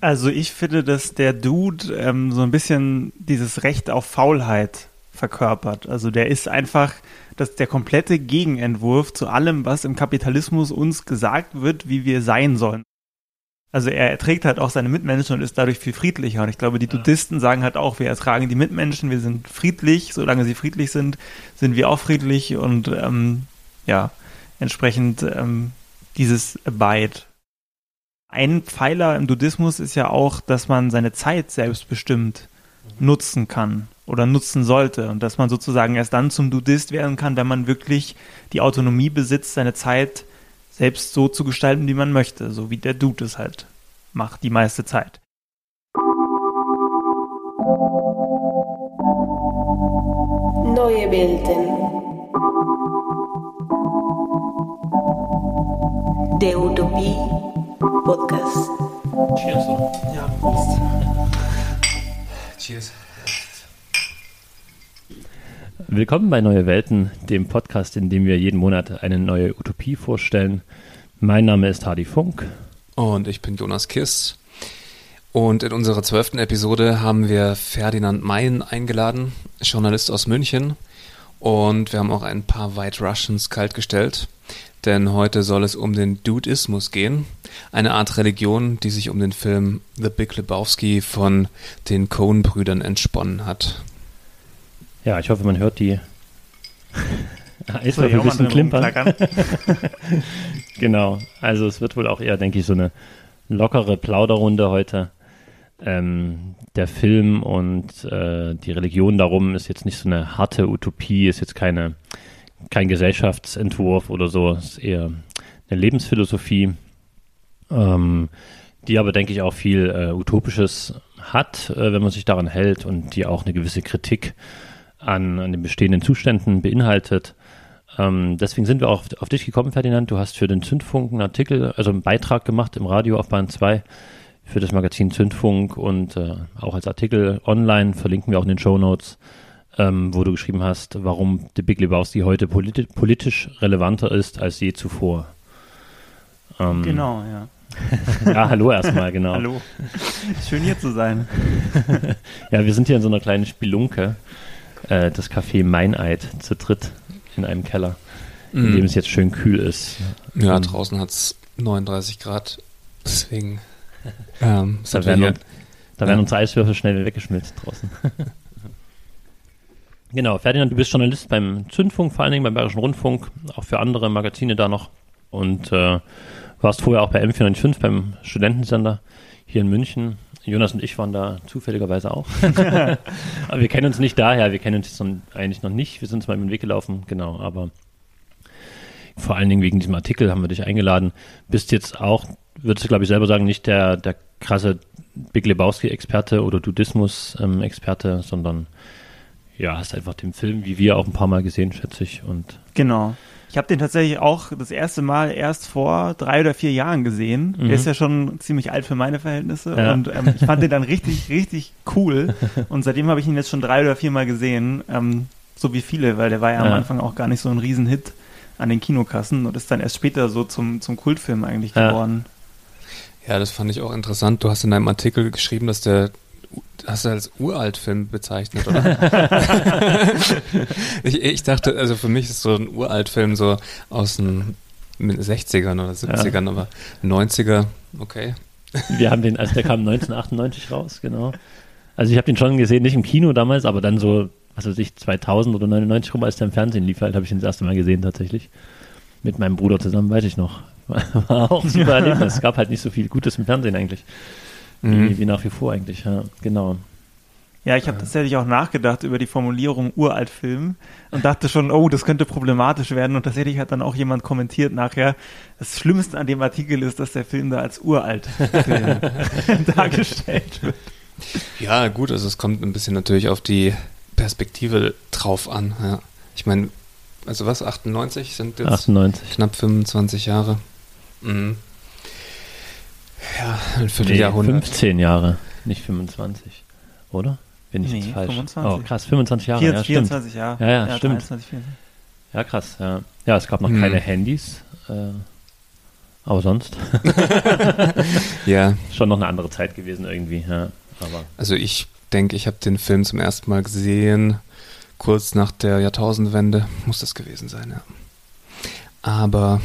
Also ich finde, dass der Dude ähm, so ein bisschen dieses Recht auf Faulheit verkörpert. Also der ist einfach das der komplette Gegenentwurf zu allem, was im Kapitalismus uns gesagt wird, wie wir sein sollen. Also er erträgt halt auch seine Mitmenschen und ist dadurch viel friedlicher. Und ich glaube, die Dudisten sagen halt auch, wir ertragen die Mitmenschen, wir sind friedlich, solange sie friedlich sind, sind wir auch friedlich und ähm, ja, entsprechend ähm, dieses Abide. Ein Pfeiler im Buddhismus ist ja auch, dass man seine Zeit selbstbestimmt nutzen kann oder nutzen sollte und dass man sozusagen erst dann zum Buddhist werden kann, wenn man wirklich die Autonomie besitzt, seine Zeit selbst so zu gestalten, wie man möchte, so wie der Dude es halt macht, die meiste Zeit. Neue Welten. Der Utopie Podcast. Cheers. Ja, Prost. Cheers. Willkommen bei Neue Welten, dem Podcast, in dem wir jeden Monat eine neue Utopie vorstellen. Mein Name ist Hardy Funk. Und ich bin Jonas Kiss. Und in unserer zwölften Episode haben wir Ferdinand Mayen eingeladen, Journalist aus München. Und wir haben auch ein paar White Russians kaltgestellt. Denn heute soll es um den Dudismus gehen. Eine Art Religion, die sich um den Film The Big Lebowski von den Coen-Brüdern entsponnen hat. Ja, ich hoffe, man hört die Eiswürfel ein bisschen klimpern. Genau. Also es wird wohl auch eher, denke ich, so eine lockere Plauderrunde heute. Ähm, der Film und äh, die Religion darum ist jetzt nicht so eine harte Utopie, ist jetzt keine, kein Gesellschaftsentwurf oder so, ist eher eine Lebensphilosophie, ähm, die aber, denke ich, auch viel äh, Utopisches hat, äh, wenn man sich daran hält und die auch eine gewisse Kritik an, an den bestehenden Zuständen beinhaltet. Ähm, deswegen sind wir auch auf, auf dich gekommen, Ferdinand. Du hast für den Zündfunk einen Artikel, also einen Beitrag gemacht im Radio auf Bahn 2 für das Magazin Zündfunk und äh, auch als Artikel online, verlinken wir auch in den Show Notes, ähm, wo du geschrieben hast, warum The Big Lebowski heute politi politisch relevanter ist als je zuvor. Ähm, Genau, ja. Ja, hallo erstmal, genau. Hallo. Schön hier zu sein. Ja, wir sind hier in so einer kleinen Spelunke, äh, das Café Meineid zu dritt in einem Keller, in dem es jetzt schön kühl ist. Ja, Ähm, draußen hat es 39 Grad. Deswegen ähm, Da wir werden, hier. uns- da werden Ja. unsere Eiswürfel schnell weggeschmilzt draußen. Genau, Ferdinand, du bist Journalist beim Zündfunk, vor allen Dingen beim Bayerischen Rundfunk, auch für andere Magazine da noch. Und äh, warst vorher auch bei M495 beim Studentensender hier in München. Jonas und ich waren da zufälligerweise auch. aber wir kennen uns nicht daher, wir kennen uns jetzt noch, eigentlich noch nicht. Wir sind uns mal den Weg gelaufen, genau, aber vor allen Dingen wegen diesem Artikel haben wir dich eingeladen. Bist jetzt auch, würdest du glaube ich selber sagen, nicht der, der krasse Big Lebowski-Experte oder Dudismus-Experte, sondern ja, hast einfach den Film, wie wir, auch ein paar Mal gesehen, schätze ich. Und Genau. Ich habe den tatsächlich auch das erste Mal erst vor drei oder vier Jahren gesehen. Mhm. Der ist ja schon ziemlich alt für meine Verhältnisse. Ja. Und ähm, ich fand den dann richtig, richtig cool. Und seitdem habe ich ihn jetzt schon drei oder vier Mal gesehen. Ähm, so wie viele, weil der war ja am Ja. Anfang auch gar nicht so ein Riesenhit an den Kinokassen und ist dann erst später so zum, zum Kultfilm eigentlich Ja. geworden. Ja, das fand ich auch interessant. Du hast in deinem Artikel geschrieben, dass der hast du als Uraltfilm bezeichnet, oder? ich, ich dachte, also für mich ist so ein Uraltfilm so aus den 60ern oder 70ern, aber 90er, okay. wir haben den, also der kam 1998 raus, genau. Also ich habe den schon gesehen, nicht im Kino damals, aber dann so, was weiß ich, 2000 oder 99 rum, als der im Fernsehen lief, halt, habe ich den das erste Mal gesehen tatsächlich. Mit meinem Bruder zusammen, weiß ich noch. War auch ein super Erlebnis. Es gab halt nicht so viel Gutes im Fernsehen eigentlich. Mhm. Wie, wie nach wie vor eigentlich, ja, genau. Ja, ich habe tatsächlich auch nachgedacht über die Formulierung Uraltfilm und dachte schon, oh, das könnte problematisch werden. Und tatsächlich hat dann auch jemand kommentiert nachher, das Schlimmste an dem Artikel ist, dass der Film da als Uraltfilm dargestellt wird. Ja, gut, also es kommt ein bisschen natürlich auf die Perspektive drauf an. Ja. Ich meine, also was, 98 sind jetzt 98. knapp 25 Jahre. Mhm. Ja, ein Nee, Vierteljahrhundert. 15 Jahre, nicht 25. Oder? Bin ich Nee, jetzt falsch? 25. Oh, krass, 25 Jahre. Vier- ja, stimmt. 24 Jahre. Ja, ja, stimmt. 23, 24. Ja, krass. Ja, ja es gab noch Hm. keine Handys. Äh, Aber sonst Ja, schon noch eine andere Zeit gewesen irgendwie. Ja. Aber also ich denke, ich habe den Film zum ersten Mal gesehen, kurz nach der Jahrtausendwende, muss das gewesen sein, ja. Aber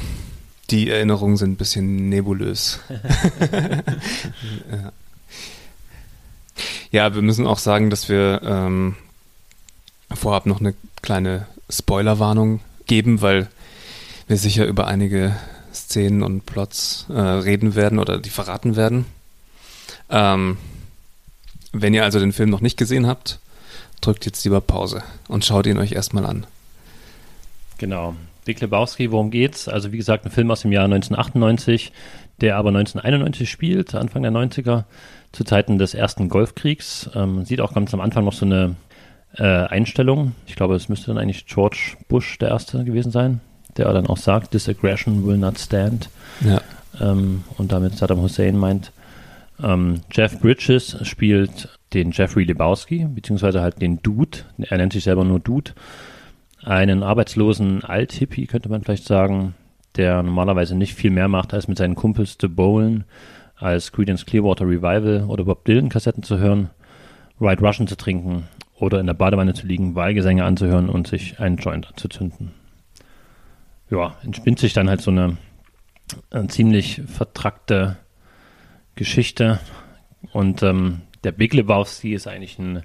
die Erinnerungen sind ein bisschen nebulös. ja. ja, wir müssen auch sagen, dass wir ähm, vorab noch eine kleine Spoilerwarnung geben, weil wir sicher über einige Szenen und Plots äh, reden werden oder die verraten werden. Ähm, wenn ihr also den Film noch nicht gesehen habt, drückt jetzt lieber Pause und schaut ihn euch erstmal an. Genau. Big Lebowski, worum geht's? Also wie gesagt, ein Film aus dem Jahr 1998, der aber 1991 spielt, Anfang der 90er, zu Zeiten des ersten Golfkriegs. Ähm, man sieht auch ganz am Anfang noch so eine äh, Einstellung. Ich glaube, es müsste dann eigentlich George Bush der Erste gewesen sein, der dann auch sagt, This aggression will not stand. Ja. Ähm, und damit Saddam Hussein meint. Ähm, Jeff Bridges spielt den Jeffrey Lebowski, beziehungsweise halt den Dude. Er nennt sich selber nur Dude. Einen arbeitslosen Alt-Hippie, könnte man vielleicht sagen, der normalerweise nicht viel mehr macht, als mit seinen Kumpels zu bowlen, als Creedence Clearwater Revival oder Bob Dylan Kassetten zu hören, White Russian zu trinken oder in der Badewanne zu liegen, Wahlgesänge anzuhören und sich einen Joint anzuzünden. Ja, entspinnt sich dann halt so eine, eine ziemlich vertrackte Geschichte und ähm, der Big Lebowski ist eigentlich ein,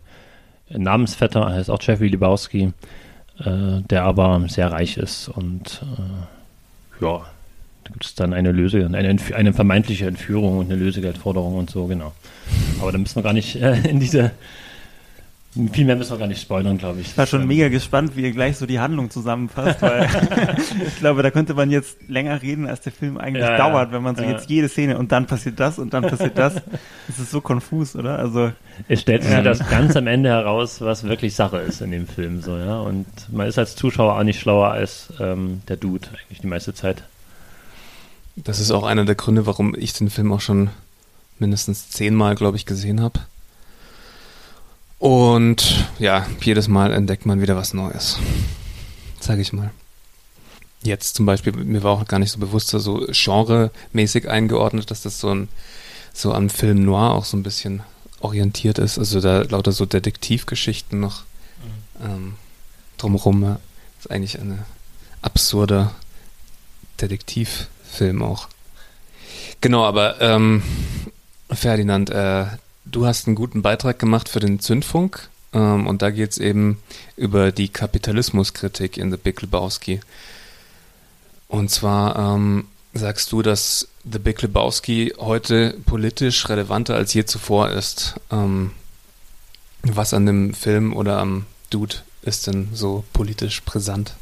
Namensvetter, er heißt auch Jeffrey Lebowski, äh, der aber sehr reich ist und äh, ja, da gibt es dann eine Löse, eine, eine vermeintliche Entführung und eine Lösegeldforderung und so, genau. Aber da müssen wir gar nicht äh, in diese, viel mehr müssen wir gar nicht spoilern, glaube ich. Ich war schon Ähm, mega gespannt, wie ihr gleich so die Handlung zusammenfasst, weil ich glaube, da könnte man jetzt länger reden, als der Film eigentlich Ja, ja. dauert, wenn man so Ja. jetzt jede Szene und dann passiert das und dann passiert das. Es ist so konfus, oder? Also, Es stellt sich Ja. das ganz am Ende heraus, was wirklich Sache ist in dem Film, so, ja. Und man ist als Zuschauer auch nicht schlauer als ähm, der Dude, eigentlich die meiste Zeit. Das ist auch einer der Gründe, warum ich den Film auch schon mindestens zehnmal, glaube ich, gesehen habe. Und ja, jedes Mal entdeckt man wieder was Neues. Sag ich mal. Jetzt zum Beispiel, mir war auch gar nicht so bewusst, so genremäßig eingeordnet, dass das so ein so am Film Noir auch so ein bisschen orientiert ist. Also da lauter so Detektivgeschichten noch ähm, drumherum. Ist eigentlich eine absurde Detektivfilm auch. Genau, aber ähm, Ferdinand, äh, du hast einen guten Beitrag gemacht für den Zündfunk ähm, und da geht es eben über die Kapitalismuskritik in The Big Lebowski. Und zwar ähm, sagst du, dass The Big Lebowski heute politisch relevanter als je zuvor ist. Ähm, was an dem Film oder am Dude ist denn so politisch brisant?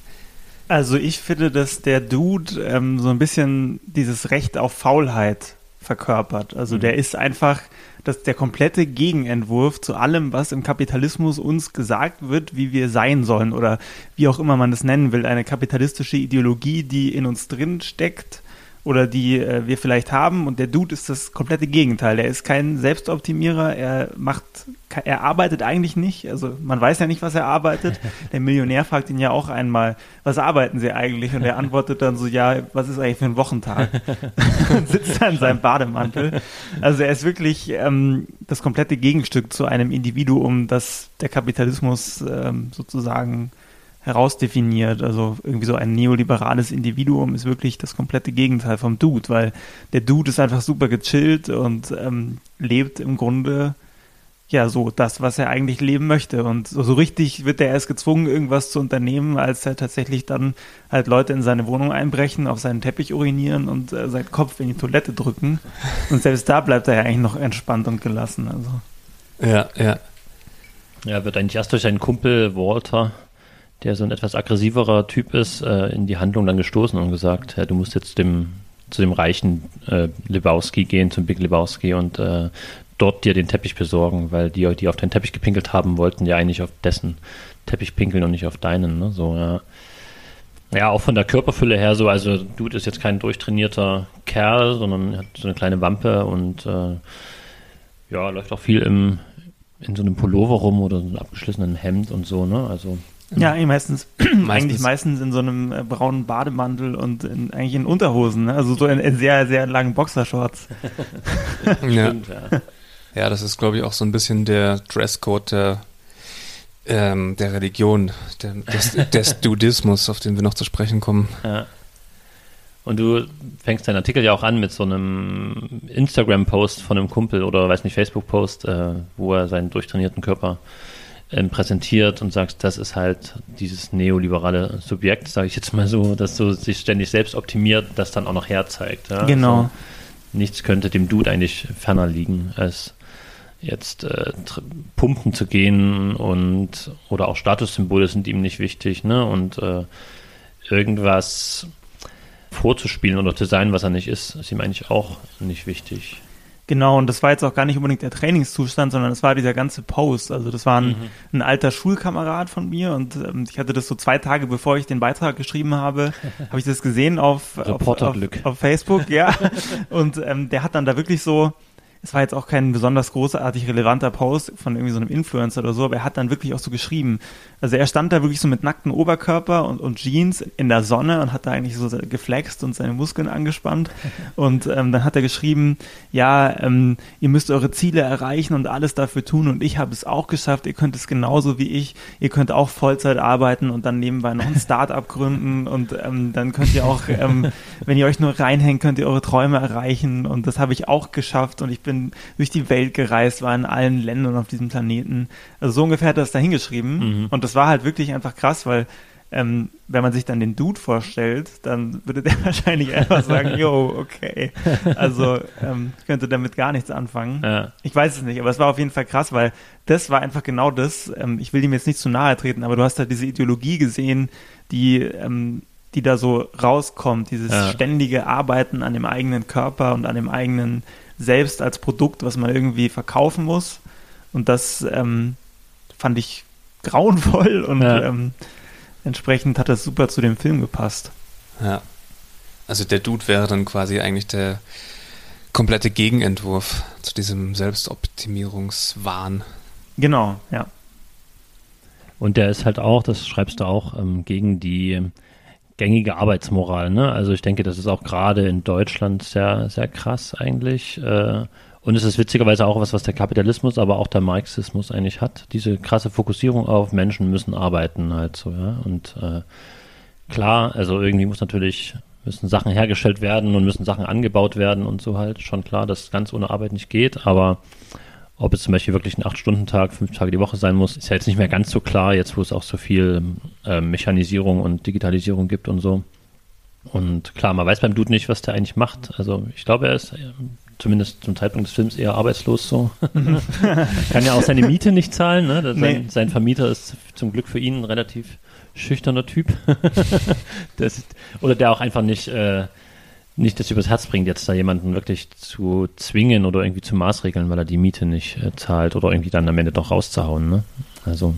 also ich finde, dass der Dude ähm, so ein bisschen dieses Recht auf Faulheit verkörpert. Also der ist einfach das, der komplette Gegenentwurf zu allem, was im Kapitalismus uns gesagt wird, wie wir sein sollen oder wie auch immer man das nennen will. Eine kapitalistische Ideologie, die in uns drin steckt oder die äh, wir vielleicht haben. Und der Dude ist das komplette Gegenteil. Er ist kein Selbstoptimierer. Er macht, er arbeitet eigentlich nicht. Also man weiß ja nicht, was er arbeitet. Der Millionär fragt ihn ja auch einmal, was arbeiten Sie eigentlich? Und er antwortet dann so, ja, was ist eigentlich für ein Wochentag? Und sitzt da in seinem Bademantel. Also er ist wirklich ähm, das komplette Gegenstück zu einem Individuum, das der Kapitalismus ähm, sozusagen herausdefiniert. Also irgendwie so ein neoliberales Individuum ist wirklich das komplette Gegenteil vom Dude, weil der Dude ist einfach super gechillt und ähm, lebt im Grunde ja so das, was er eigentlich leben möchte. Und so, so richtig wird er erst gezwungen, irgendwas zu unternehmen, als er tatsächlich dann halt Leute in seine Wohnung einbrechen, auf seinen Teppich urinieren und äh, seinen Kopf in die Toilette drücken. Und selbst da bleibt er ja eigentlich noch entspannt und gelassen. Also Ja, ja. Er wird eigentlich erst durch seinen Kumpel Walter, der so ein etwas aggressiverer Typ ist, äh, in die Handlung dann gestoßen und gesagt, ja, du musst jetzt dem, zu dem reichen äh, Lebowski gehen, zum Big Lebowski und äh, dort dir den Teppich besorgen, weil die, die auf den Teppich gepinkelt haben, wollten ja eigentlich auf dessen Teppich pinkeln und nicht auf deinen. Ne? So, ja. Ja, auch von der Körperfülle her so, also Dude ist jetzt kein durchtrainierter Kerl, sondern hat so eine kleine Wampe und äh, ja, läuft auch viel im, in so einem Pullover rum oder so einem abgeschlossenen Hemd und so, ne? Also Ja, eigentlich meistens, Meistens. eigentlich meistens in so einem äh, braunen Bademantel und in, eigentlich in Unterhosen, ne? also so in, in sehr, sehr langen Boxershorts. Ja. Ja, das ist, glaube ich, auch so ein bisschen der Dresscode der, ähm, der Religion, der, des, des Dudismus, auf den wir noch zu sprechen kommen. Ja. Und du fängst deinen Artikel ja auch an mit so einem Instagram-Post von einem Kumpel oder weiß nicht, Facebook-Post, äh, wo er seinen durchtrainierten Körper ähm, präsentiert und sagst, das ist halt dieses neoliberale Subjekt, sage ich jetzt mal so, dass so sich ständig selbst optimiert, das dann auch noch herzeigt. Ja? Genau. Also, nichts könnte dem Dude eigentlich ferner liegen, als jetzt äh, pumpen zu gehen und oder auch Statussymbole sind ihm nicht wichtig, ne? Und äh, irgendwas vorzuspielen oder zu sein, was er nicht ist, ist ihm eigentlich auch nicht wichtig. Genau, und das war jetzt auch gar nicht unbedingt der Trainingszustand, sondern das war dieser ganze Post. Also das war ein, ein alter Schulkamerad von mir und ähm, ich hatte das so zwei Tage, bevor ich den Beitrag geschrieben habe, habe ich das gesehen auf, auf, auf, auf Facebook, ja. Und ähm, der hat dann da wirklich so, es war jetzt auch kein besonders großartig relevanter Post von irgendwie so einem Influencer oder so, aber er hat dann wirklich auch so geschrieben. Also er stand da wirklich so mit nacktem Oberkörper und, und Jeans in der Sonne und hat da eigentlich so geflext und seine Muskeln angespannt. Und ähm, dann hat er geschrieben, ja, ähm, ihr müsst eure Ziele erreichen und alles dafür tun und ich habe es auch geschafft, ihr könnt es genauso wie ich, ihr könnt auch Vollzeit arbeiten und dann nebenbei noch ein Start-up gründen und ähm, dann könnt ihr auch, ähm, wenn ihr euch nur reinhängt, könnt ihr eure Träume erreichen und das habe ich auch geschafft und ich bin durch die Welt gereist, war in allen Ländern auf diesem Planeten. Also so ungefähr hat er das da hingeschrieben Mhm. und das war halt wirklich einfach krass, weil ähm, wenn man sich dann den Dude vorstellt, dann würde der wahrscheinlich einfach sagen, yo, okay. Also ähm, könnte damit gar nichts anfangen. Ja. Ich weiß es nicht, aber es war auf jeden Fall krass, weil das war einfach genau das. Ähm, ich will ihm jetzt nicht zu nahe treten, aber du hast da diese Ideologie gesehen, die, ähm, die da so rauskommt, dieses Ja. ständige Arbeiten an dem eigenen Körper und an dem eigenen Selbst als Produkt, was man irgendwie verkaufen muss. Und das ähm, fand ich grauenvoll und Ja. ähm, entsprechend hat das super zu dem Film gepasst. Ja. Also der Dude wäre dann quasi eigentlich der komplette Gegenentwurf zu diesem Selbstoptimierungswahn. Genau, ja. Und der ist halt auch, das schreibst du auch, ähm, gegen die gängige Arbeitsmoral. Ne? Also ich denke, das ist auch gerade in Deutschland sehr, sehr krass eigentlich. Äh, und es ist witzigerweise auch was, was der Kapitalismus, aber auch der Marxismus eigentlich hat. Diese krasse Fokussierung auf Menschen müssen arbeiten halt so, ja. Und äh, klar, also irgendwie muss natürlich, müssen Sachen hergestellt werden und müssen Sachen angebaut werden und so halt. Schon klar, dass ganz ohne Arbeit nicht geht, aber ob es zum Beispiel wirklich ein 8-Stunden-Tag, fünf Tage die Woche sein muss, ist ja jetzt nicht mehr ganz so klar, jetzt wo es auch so viel äh, Mechanisierung und Digitalisierung gibt und so. Und klar, man weiß beim Dude nicht, was der eigentlich macht. Also ich glaube, er ist äh, zumindest zum Zeitpunkt des Films eher arbeitslos so. Kann ja auch seine Miete nicht zahlen. Ne? Sein, Nee. sein Vermieter ist zum Glück für ihn ein relativ schüchterner Typ. das, oder der auch einfach nicht, äh, nicht das übers Herz bringt, jetzt da jemanden wirklich zu zwingen oder irgendwie zu maßregeln, weil er die Miete nicht äh, zahlt oder irgendwie dann am Ende doch rauszuhauen. Ne? Also,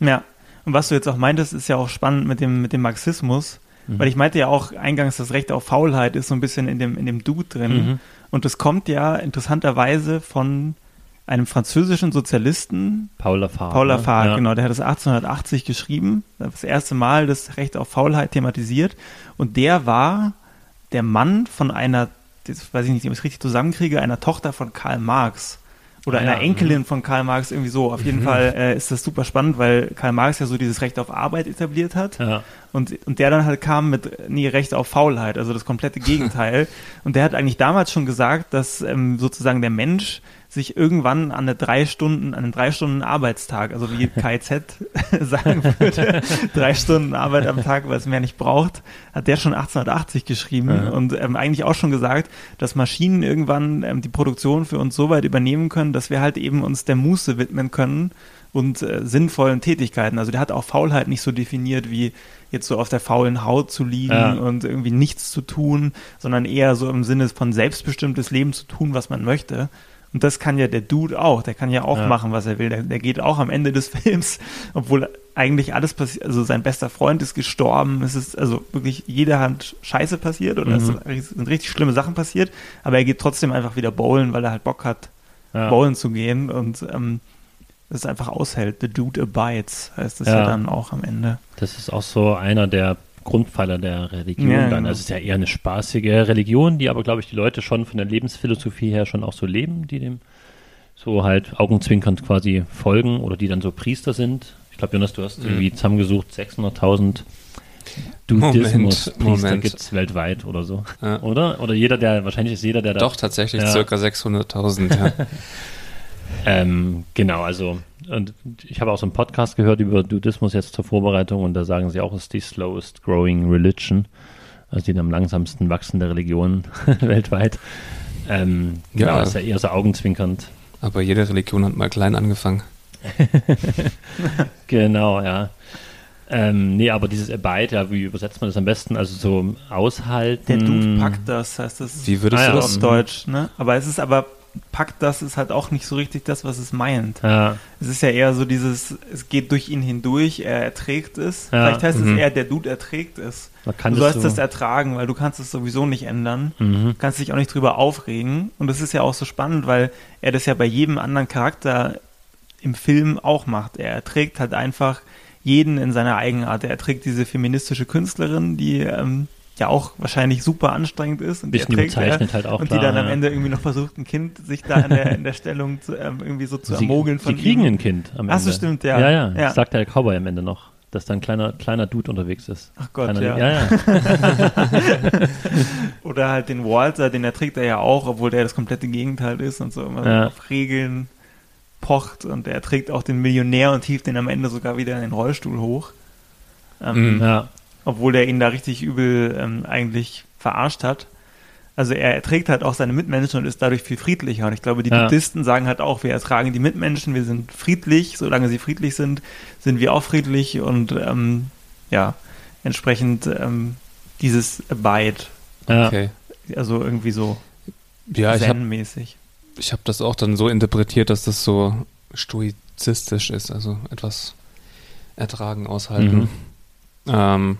Ja. Und was du jetzt auch meintest, ist ja auch spannend mit dem, mit dem Marxismus. Mhm. Weil ich meinte ja auch eingangs, das Recht auf Faulheit ist so ein bisschen in dem, in dem Dude drin. Mhm. Und das kommt ja interessanterweise von einem französischen Sozialisten, Paul Lafargue. Paul ne? Lafargue, ja. genau, der hat das 1880 geschrieben, das erste Mal das Recht auf Faulheit thematisiert. Und der war der Mann von einer, das weiß ich nicht, ob ich es richtig zusammenkriege, einer Tochter von Karl Marx. Oder einer ja, Enkelin von Karl Marx, irgendwie so. Auf jeden Mhm. Fall äh, ist das super spannend, weil Karl Marx ja so dieses Recht auf Arbeit etabliert hat. Ja. Und, und der dann halt kam mit, nee, Recht auf Faulheit, also das komplette Gegenteil. und der hat eigentlich damals schon gesagt, dass ähm, sozusagen der Mensch sich irgendwann an eine drei Stunden, an einen drei Stunden Arbeitstag, also wie KIZ sagen würde, drei Stunden Arbeit am Tag, weil es mehr nicht braucht, hat der schon 1880 geschrieben Ja. und ähm, eigentlich auch schon gesagt, dass Maschinen irgendwann ähm, die Produktion für uns so weit übernehmen können, dass wir halt eben uns der Muße widmen können und äh, sinnvollen Tätigkeiten. Also der hat auch Faulheit nicht so definiert wie jetzt so auf der faulen Haut zu liegen Ja. und irgendwie nichts zu tun, sondern eher so im Sinne von selbstbestimmtes Leben zu tun, was man möchte. Und das kann ja der Dude auch. Der kann ja auch Ja. machen, was er will. Der, der geht auch am Ende des Films, obwohl eigentlich alles passiert. Also sein bester Freund ist gestorben. Es ist also wirklich jede Hand Scheiße passiert oder Mhm. es sind richtig schlimme Sachen passiert. Aber er geht trotzdem einfach wieder bowlen, weil er halt Bock hat, Ja. bowlen zu gehen. Und ähm, es einfach aushält. The Dude abides, heißt es ja. Ja. dann auch am Ende. Das ist auch so einer der Grundpfeiler der Religion Ja, dann. genau. Also es ist ja eher eine spaßige Religion, die aber, glaube ich, die Leute schon von der Lebensphilosophie her schon auch so leben, die dem so halt augenzwinkernd quasi folgen oder die dann so Priester sind. Ich glaube, Jonas, du hast Mhm. irgendwie zusammengesucht, 600.000 Moment, Dudismus-Priester gibt es weltweit oder so. Ja. Oder? Oder jeder, der, wahrscheinlich ist jeder, der da Doch, tatsächlich Ja. circa 600.000. Ja. Ähm, genau, also und ich habe auch so einen Podcast gehört über Dudismus jetzt zur Vorbereitung und da sagen sie auch, es ist die slowest growing religion, also die am langsamsten wachsende Religion weltweit. Ähm, genau, Ja. ist ja eher so augenzwinkernd. Aber jede Religion hat mal klein angefangen. Genau, ja. Ähm, nee, aber dieses Abide, ja, wie übersetzt man das am besten? Also so aushalten. Der Dude packt das, heißt das Wie würdest Ah, du ja. das? auf Deutsch, ne? Aber es ist aber, packt das ist halt auch nicht so richtig das, was es meint. Ja, Es ist ja eher so dieses, es geht durch ihn hindurch, er erträgt es. Ja. Vielleicht heißt Mhm. es eher, der Dude erträgt es. du sollst so, das ertragen, weil du kannst es sowieso nicht ändern. mhm. Du kannst dich auch nicht drüber aufregen. Und das ist ja auch so spannend, weil er das ja bei jedem anderen Charakter im Film auch macht. Er erträgt halt einfach jeden in seiner Eigenart. Er erträgt diese feministische Künstlerin, die ähm, ja auch wahrscheinlich super anstrengend ist. Und die bisschen er. überzeichnet halt auch und klar, die dann am. Ende irgendwie noch versucht, ein Kind sich da in der, in der Stellung zu, ähm, irgendwie so zu sie, ermogeln sie von kriegen ihm. ein Kind am Ende. Ach so, stimmt, ja. Ja, ja, Ja. sagt der Cowboy am Ende noch, dass da ein kleiner, kleiner Dude unterwegs ist. Ach Gott, Kleiner, ja. ja, ja. Oder halt den Walter, den erträgt er ja auch, obwohl der das komplette Gegenteil ist und so immer Ja. auf Regeln pocht und er trägt auch den Millionär und hieft den am Ende sogar wieder in den Rollstuhl hoch. Ähm, Mhm. ja. Obwohl der ihn da richtig übel ähm, eigentlich verarscht hat. Also er erträgt halt auch seine Mitmenschen und ist dadurch viel friedlicher. Und ich glaube, die Ja. Buddhisten sagen halt auch, wir ertragen die Mitmenschen, wir sind friedlich, solange sie friedlich sind, sind wir auch friedlich und ähm, ja, entsprechend ähm, dieses Abide. Okay. also irgendwie so Ja, ich habe Zen-mäßig. ich hab das auch dann so interpretiert, dass das so stoizistisch ist, also etwas ertragen, aushalten. Mhm. Ähm,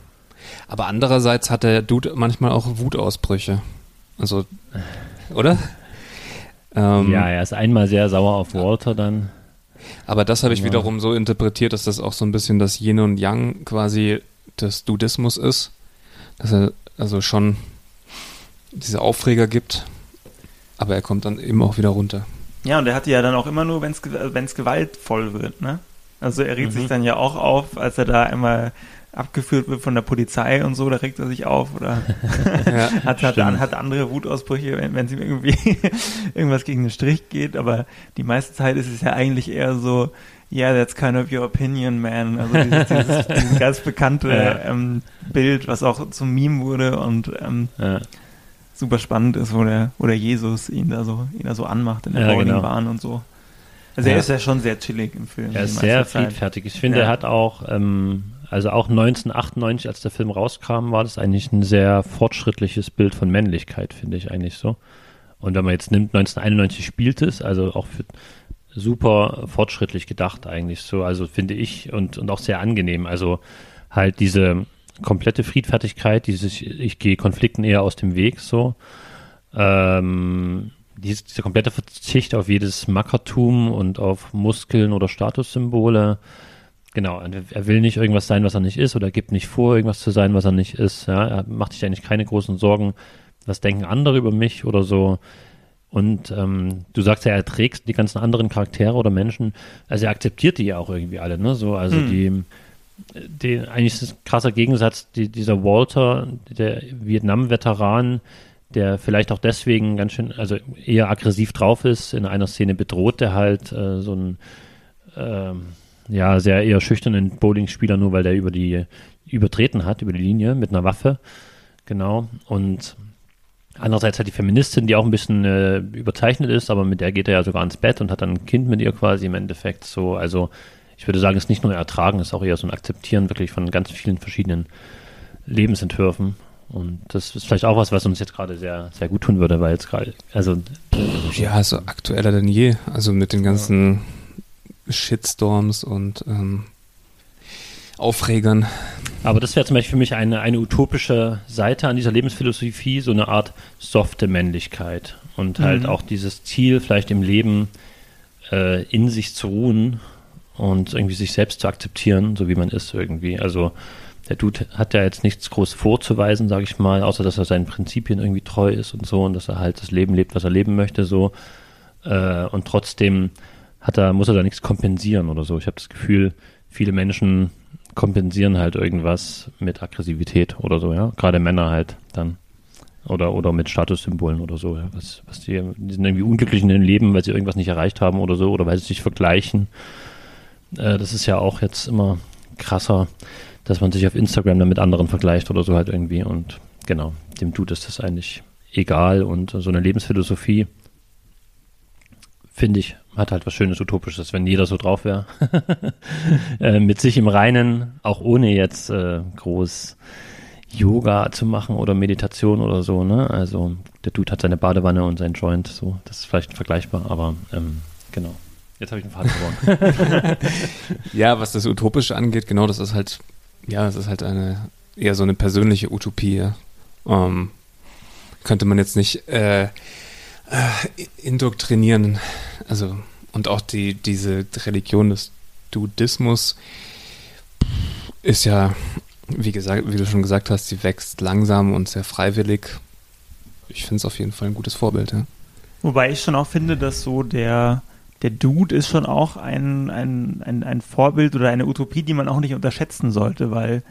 aber andererseits hat der Dude manchmal auch Wutausbrüche. Also, oder? Ähm, ja, er ist einmal sehr sauer auf Walter dann. Aber das habe ich Ja. wiederum so interpretiert, dass das auch so ein bisschen das Yin und Yang quasi des Dudismus ist. Dass er also schon diese Aufreger gibt, aber er kommt dann eben auch wieder runter. Ja, und er hat die ja dann auch immer nur, wenn es gewaltvoll wird, ne? Also er regt Mhm. sich dann ja auch auf, als er da einmal abgeführt wird von der Polizei und so, da regt er sich auf oder Ja. hat, hat, hat andere Wutausbrüche, wenn wenn es ihm irgendwie irgendwas gegen den Strich geht, aber die meiste Zeit ist es ja eigentlich eher so, yeah, that's kind of your opinion, man. Also dieses, dieses, dieses ganz bekannte Ja. ähm, Bild, was auch zum Meme wurde und ähm, Ja. super spannend ist, wo der, wo der Jesus ihn da so, ihn da so anmacht in der Ja, Bowlingbahn genau. und so. Also er ist ja schon sehr chillig im Film. Er ist sehr Zeit. friedfertig. Ich finde, Ja. er hat auch, ähm, also auch 1998, als der Film rauskam, war das eigentlich ein sehr fortschrittliches Bild von Männlichkeit, finde ich eigentlich so. Und wenn man jetzt nimmt, 1991 spielt es, also auch für super fortschrittlich gedacht eigentlich so, also finde ich und, und auch sehr angenehm. Also halt diese komplette Friedfertigkeit, dieses, ich gehe Konflikten eher aus dem Weg so. Ähm, dies, dieser komplette Verzicht auf jedes Mackertum und auf Muskeln oder Statussymbole. Genau, er will nicht irgendwas sein, was er nicht ist, oder gibt nicht vor, irgendwas zu sein, was er nicht ist. Ja, er macht sich eigentlich keine großen Sorgen, was denken andere über mich oder so. Und ähm, du sagst ja, er trägt die ganzen anderen Charaktere oder Menschen, also er akzeptiert die ja auch irgendwie alle, ne? So, also Hm. die, die, eigentlich ist es ein krasser Gegensatz, die, dieser Walter, der Vietnam-Veteran, der vielleicht auch deswegen ganz schön, also eher aggressiv drauf ist. In einer Szene bedroht er halt äh, so einen ähm, ja, sehr eher schüchternen Bowling-Spieler, nur weil der über die übertreten hat, über die Linie mit einer Waffe. Genau. Und andererseits hat die Feministin, die auch ein bisschen äh, überzeichnet ist, aber mit der geht er ja sogar ins Bett und hat dann ein Kind mit ihr quasi im Endeffekt so. Also ich würde sagen, es ist nicht nur ertragen, es ist auch eher so ein Akzeptieren wirklich von ganz vielen verschiedenen Lebensentwürfen. Und das ist vielleicht auch was, was uns jetzt gerade sehr, sehr gut tun würde, weil jetzt gerade, also Ja, also aktueller denn je. Also mit den ganzen Shitstorms und ähm, Aufregern. Aber das wäre zum Beispiel für mich eine, eine utopische Seite an dieser Lebensphilosophie, so eine Art softe Männlichkeit und halt Mhm. auch dieses Ziel, vielleicht im Leben äh, in sich zu ruhen und irgendwie sich selbst zu akzeptieren, so wie man ist irgendwie. Also der Dude hat ja jetzt nichts groß vorzuweisen, sage ich mal, außer dass er seinen Prinzipien irgendwie treu ist und so und dass er halt das Leben lebt, was er leben möchte, so. Äh, und trotzdem hat er, muss er da nichts kompensieren oder so. Ich habe das Gefühl, viele Menschen kompensieren halt irgendwas mit Aggressivität oder so, ja. Gerade Männer halt dann. Oder, oder mit Statussymbolen oder so, ja. Was, was die, die sind irgendwie unglücklich in ihrem Leben, weil sie irgendwas nicht erreicht haben oder so, oder weil sie sich vergleichen. Äh, das ist ja auch jetzt immer krasser dass man sich auf Instagram dann mit anderen vergleicht oder so halt irgendwie. Und genau, dem Dude ist das eigentlich egal. Und so eine Lebensphilosophie, finde ich, hat halt was Schönes, Utopisches, wenn jeder so drauf wäre. äh, mit sich im Reinen, auch ohne jetzt äh, groß Yoga zu machen oder Meditation oder so, ne? Also der Dude hat seine Badewanne und sein Joint, so, das ist vielleicht vergleichbar, aber ähm, genau. Jetzt habe ich einen Faden verloren. ja, was das Utopische angeht, genau, das ist halt ja, es ist halt eine eher so eine persönliche Utopie. Ähm, könnte man jetzt nicht äh, äh, indoktrinieren. Also, und auch die, diese Religion des Dudismus ist ja, wie gesagt, wie du schon gesagt hast, sie wächst langsam und sehr freiwillig. Ich finde es auf jeden Fall ein gutes Vorbild, ja. Wobei ich schon auch finde, dass so der, der Dude ist schon auch ein, ein, ein, ein Vorbild oder eine Utopie, die man auch nicht unterschätzen sollte, weil,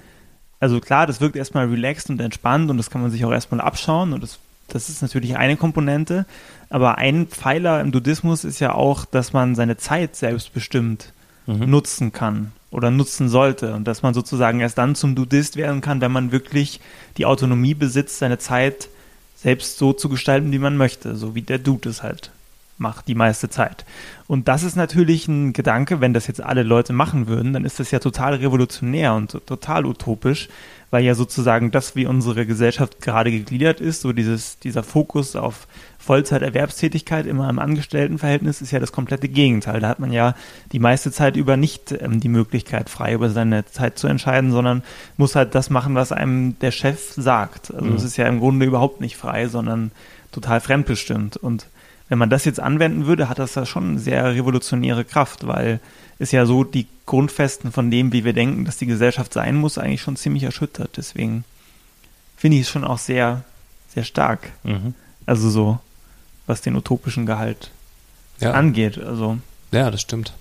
also klar, das wirkt erstmal relaxed und entspannt und das kann man sich auch erstmal abschauen und das, das ist natürlich eine Komponente, aber ein Pfeiler im Dudismus ist ja auch, dass man seine Zeit selbstbestimmt mhm. nutzen kann oder nutzen sollte und dass man sozusagen erst dann zum Dudist werden kann, wenn man wirklich die Autonomie besitzt, seine Zeit selbst so zu gestalten, wie man möchte, so wie der Dude es halt macht die meiste Zeit. Und das ist natürlich ein Gedanke, wenn das jetzt alle Leute machen würden, dann ist das ja total revolutionär und total utopisch, weil ja sozusagen das, wie unsere Gesellschaft gerade gegliedert ist, so dieses, dieser Fokus auf Vollzeiterwerbstätigkeit immer im Angestelltenverhältnis ist ja das komplette Gegenteil. Da hat man ja die meiste Zeit über nicht ähm, die Möglichkeit, frei über seine Zeit zu entscheiden, sondern muss halt das machen, was einem der Chef sagt. Also mhm. es ist ja im Grunde überhaupt nicht frei, sondern total fremdbestimmt. Und wenn man das jetzt anwenden würde, hat das ja schon eine sehr revolutionäre Kraft, weil es ja so die Grundfesten von dem, wie wir denken, dass die Gesellschaft sein muss, eigentlich schon ziemlich erschüttert. Deswegen finde ich es schon auch sehr, sehr stark. Mhm. Also so, was den utopischen Gehalt ja. angeht. Also. Ja, das stimmt.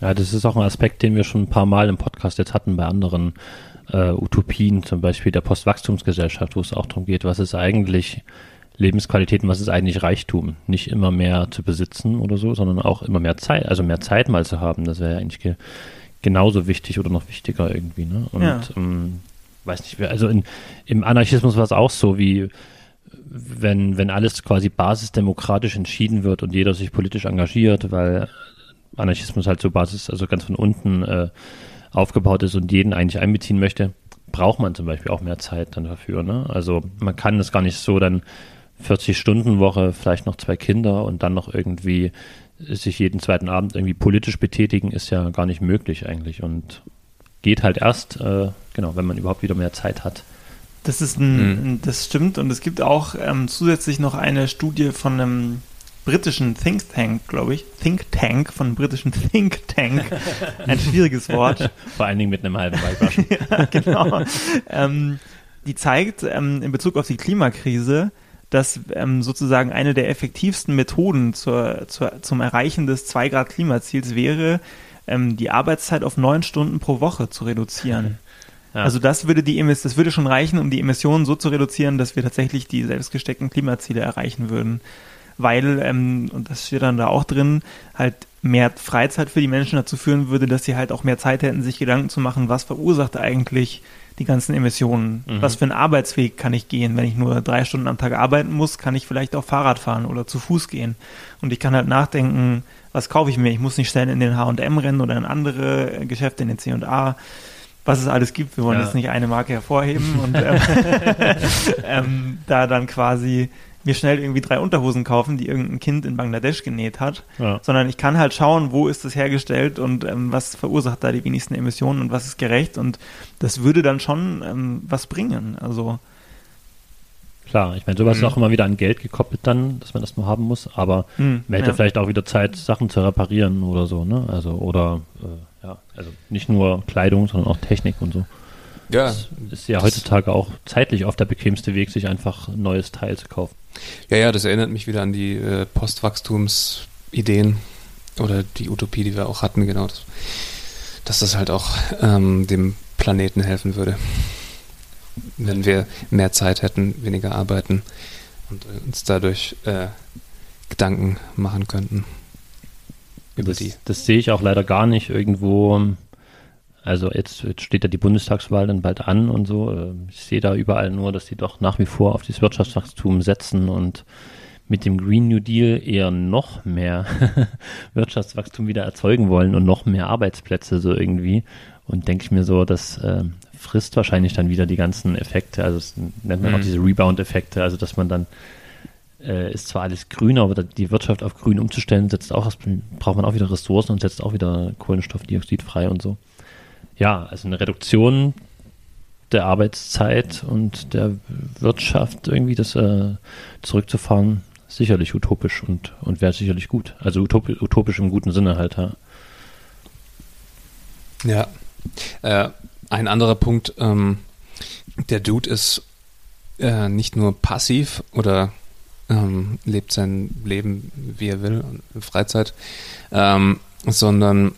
Ja, das ist auch ein Aspekt, den wir schon ein paar Mal im Podcast jetzt hatten bei anderen äh, Utopien, zum Beispiel der Postwachstumsgesellschaft, wo es auch darum geht, was ist eigentlich Lebensqualitäten, was ist eigentlich Reichtum? Nicht immer mehr zu besitzen oder so, sondern auch immer mehr Zeit, also mehr Zeit mal zu haben. Das wäre ja eigentlich ge genauso wichtig oder noch wichtiger irgendwie. Ne? Und ja. ähm, weiß nicht, also in, im Anarchismus war es auch so, wie wenn, wenn alles quasi basisdemokratisch entschieden wird und jeder sich politisch engagiert, weil Anarchismus halt so Basis, also ganz von unten äh, aufgebaut ist und jeden eigentlich einbeziehen möchte, braucht man zum Beispiel auch mehr Zeit dann dafür. Ne? Also man kann das gar nicht so dann 40-Stunden-Woche, vielleicht noch zwei Kinder und dann noch irgendwie sich jeden zweiten Abend irgendwie politisch betätigen, ist ja gar nicht möglich eigentlich und geht halt erst, äh, genau, wenn man überhaupt wieder mehr Zeit hat. Das ist ein, mhm. das stimmt und es gibt auch ähm, zusätzlich noch eine Studie von einem britischen Think Tank, glaube ich. Think Tank, von einem britischen Think Tank. Ein schwieriges Wort. Vor allen Dingen mit einem halben Weibwaschen. ja, genau. ähm, die zeigt ähm, in Bezug auf die Klimakrise, dass ähm, sozusagen eine der effektivsten Methoden zur, zur, zum Erreichen des 2-Grad-Klimaziels wäre, ähm, die Arbeitszeit auf neun Stunden pro Woche zu reduzieren. Ja. Also das würde die das würde schon reichen, um die Emissionen so zu reduzieren, dass wir tatsächlich die selbstgesteckten Klimaziele erreichen würden. Weil, ähm, und das steht dann da auch drin, halt mehr Freizeit für die Menschen dazu führen würde, dass sie halt auch mehr Zeit hätten, sich Gedanken zu machen, was verursacht eigentlich die ganzen Emissionen. Mhm. Was für einen Arbeitsweg kann ich gehen? Wenn ich nur drei Stunden am Tag arbeiten muss, kann ich vielleicht auch Fahrrad fahren oder zu Fuß gehen. Und ich kann halt nachdenken, was kaufe ich mir? Ich muss nicht schnell in den H&M rennen oder in andere Geschäfte, in den C&A was es alles gibt. Wir wollen ja. jetzt nicht eine Marke hervorheben und ähm, ähm, da dann quasi mir schnell irgendwie drei Unterhosen kaufen, die irgendein Kind in Bangladesch genäht hat, ja. sondern ich kann halt schauen, wo ist das hergestellt und ähm, was verursacht da die wenigsten Emissionen und was ist gerecht und das würde dann schon ähm, was bringen. Also Klar, ich meine, sowas Mhm. ist auch immer wieder an Geld gekoppelt dann, dass man das nur haben muss, aber Hm, man hätte ja. vielleicht auch wieder Zeit, Sachen zu reparieren oder so, ne? Also, oder, äh, ja, also nicht nur Kleidung, sondern auch Technik und so. Ja, Das ist ja heutzutage auch zeitlich oft der bequemste Weg, sich einfach ein neues Teil zu kaufen. ja, ja, das erinnert mich wieder an die äh, Postwachstumsideen oder die Utopie, die wir auch hatten, genau. Das, dass das halt auch ähm, dem Planeten helfen würde. Wenn wir mehr Zeit hätten, weniger arbeiten und uns dadurch äh, Gedanken machen könnten über das, die. das sehe ich auch leider gar nicht irgendwo. Also jetzt, jetzt steht ja die Bundestagswahl dann bald an und so. Ähm, Ich sehe da überall nur, dass die doch nach wie vor auf das Wirtschaftswachstum setzen und mit dem Green New Deal eher noch mehr Wirtschaftswachstum wieder erzeugen wollen und noch mehr Arbeitsplätze so irgendwie. Und denke ich mir so, das äh, frisst wahrscheinlich dann wieder die ganzen Effekte. Also es nennt man Mhm. auch diese Rebound-Effekte, also dass man dann äh, ist zwar alles grün, aber die Wirtschaft auf grün umzustellen, setzt auch, braucht man auch wieder Ressourcen und setzt auch wieder Kohlenstoffdioxid frei und so. Ja, also eine Reduktion der Arbeitszeit und der Wirtschaft irgendwie das äh, zurückzufahren, sicherlich utopisch und, und wäre sicherlich gut. Also utopisch, utopisch im guten Sinne halt, ja. Ja. Äh, ein anderer Punkt, ähm, der Dude ist äh, nicht nur passiv oder ähm, lebt sein Leben, wie er will, Freizeit, ähm, sondern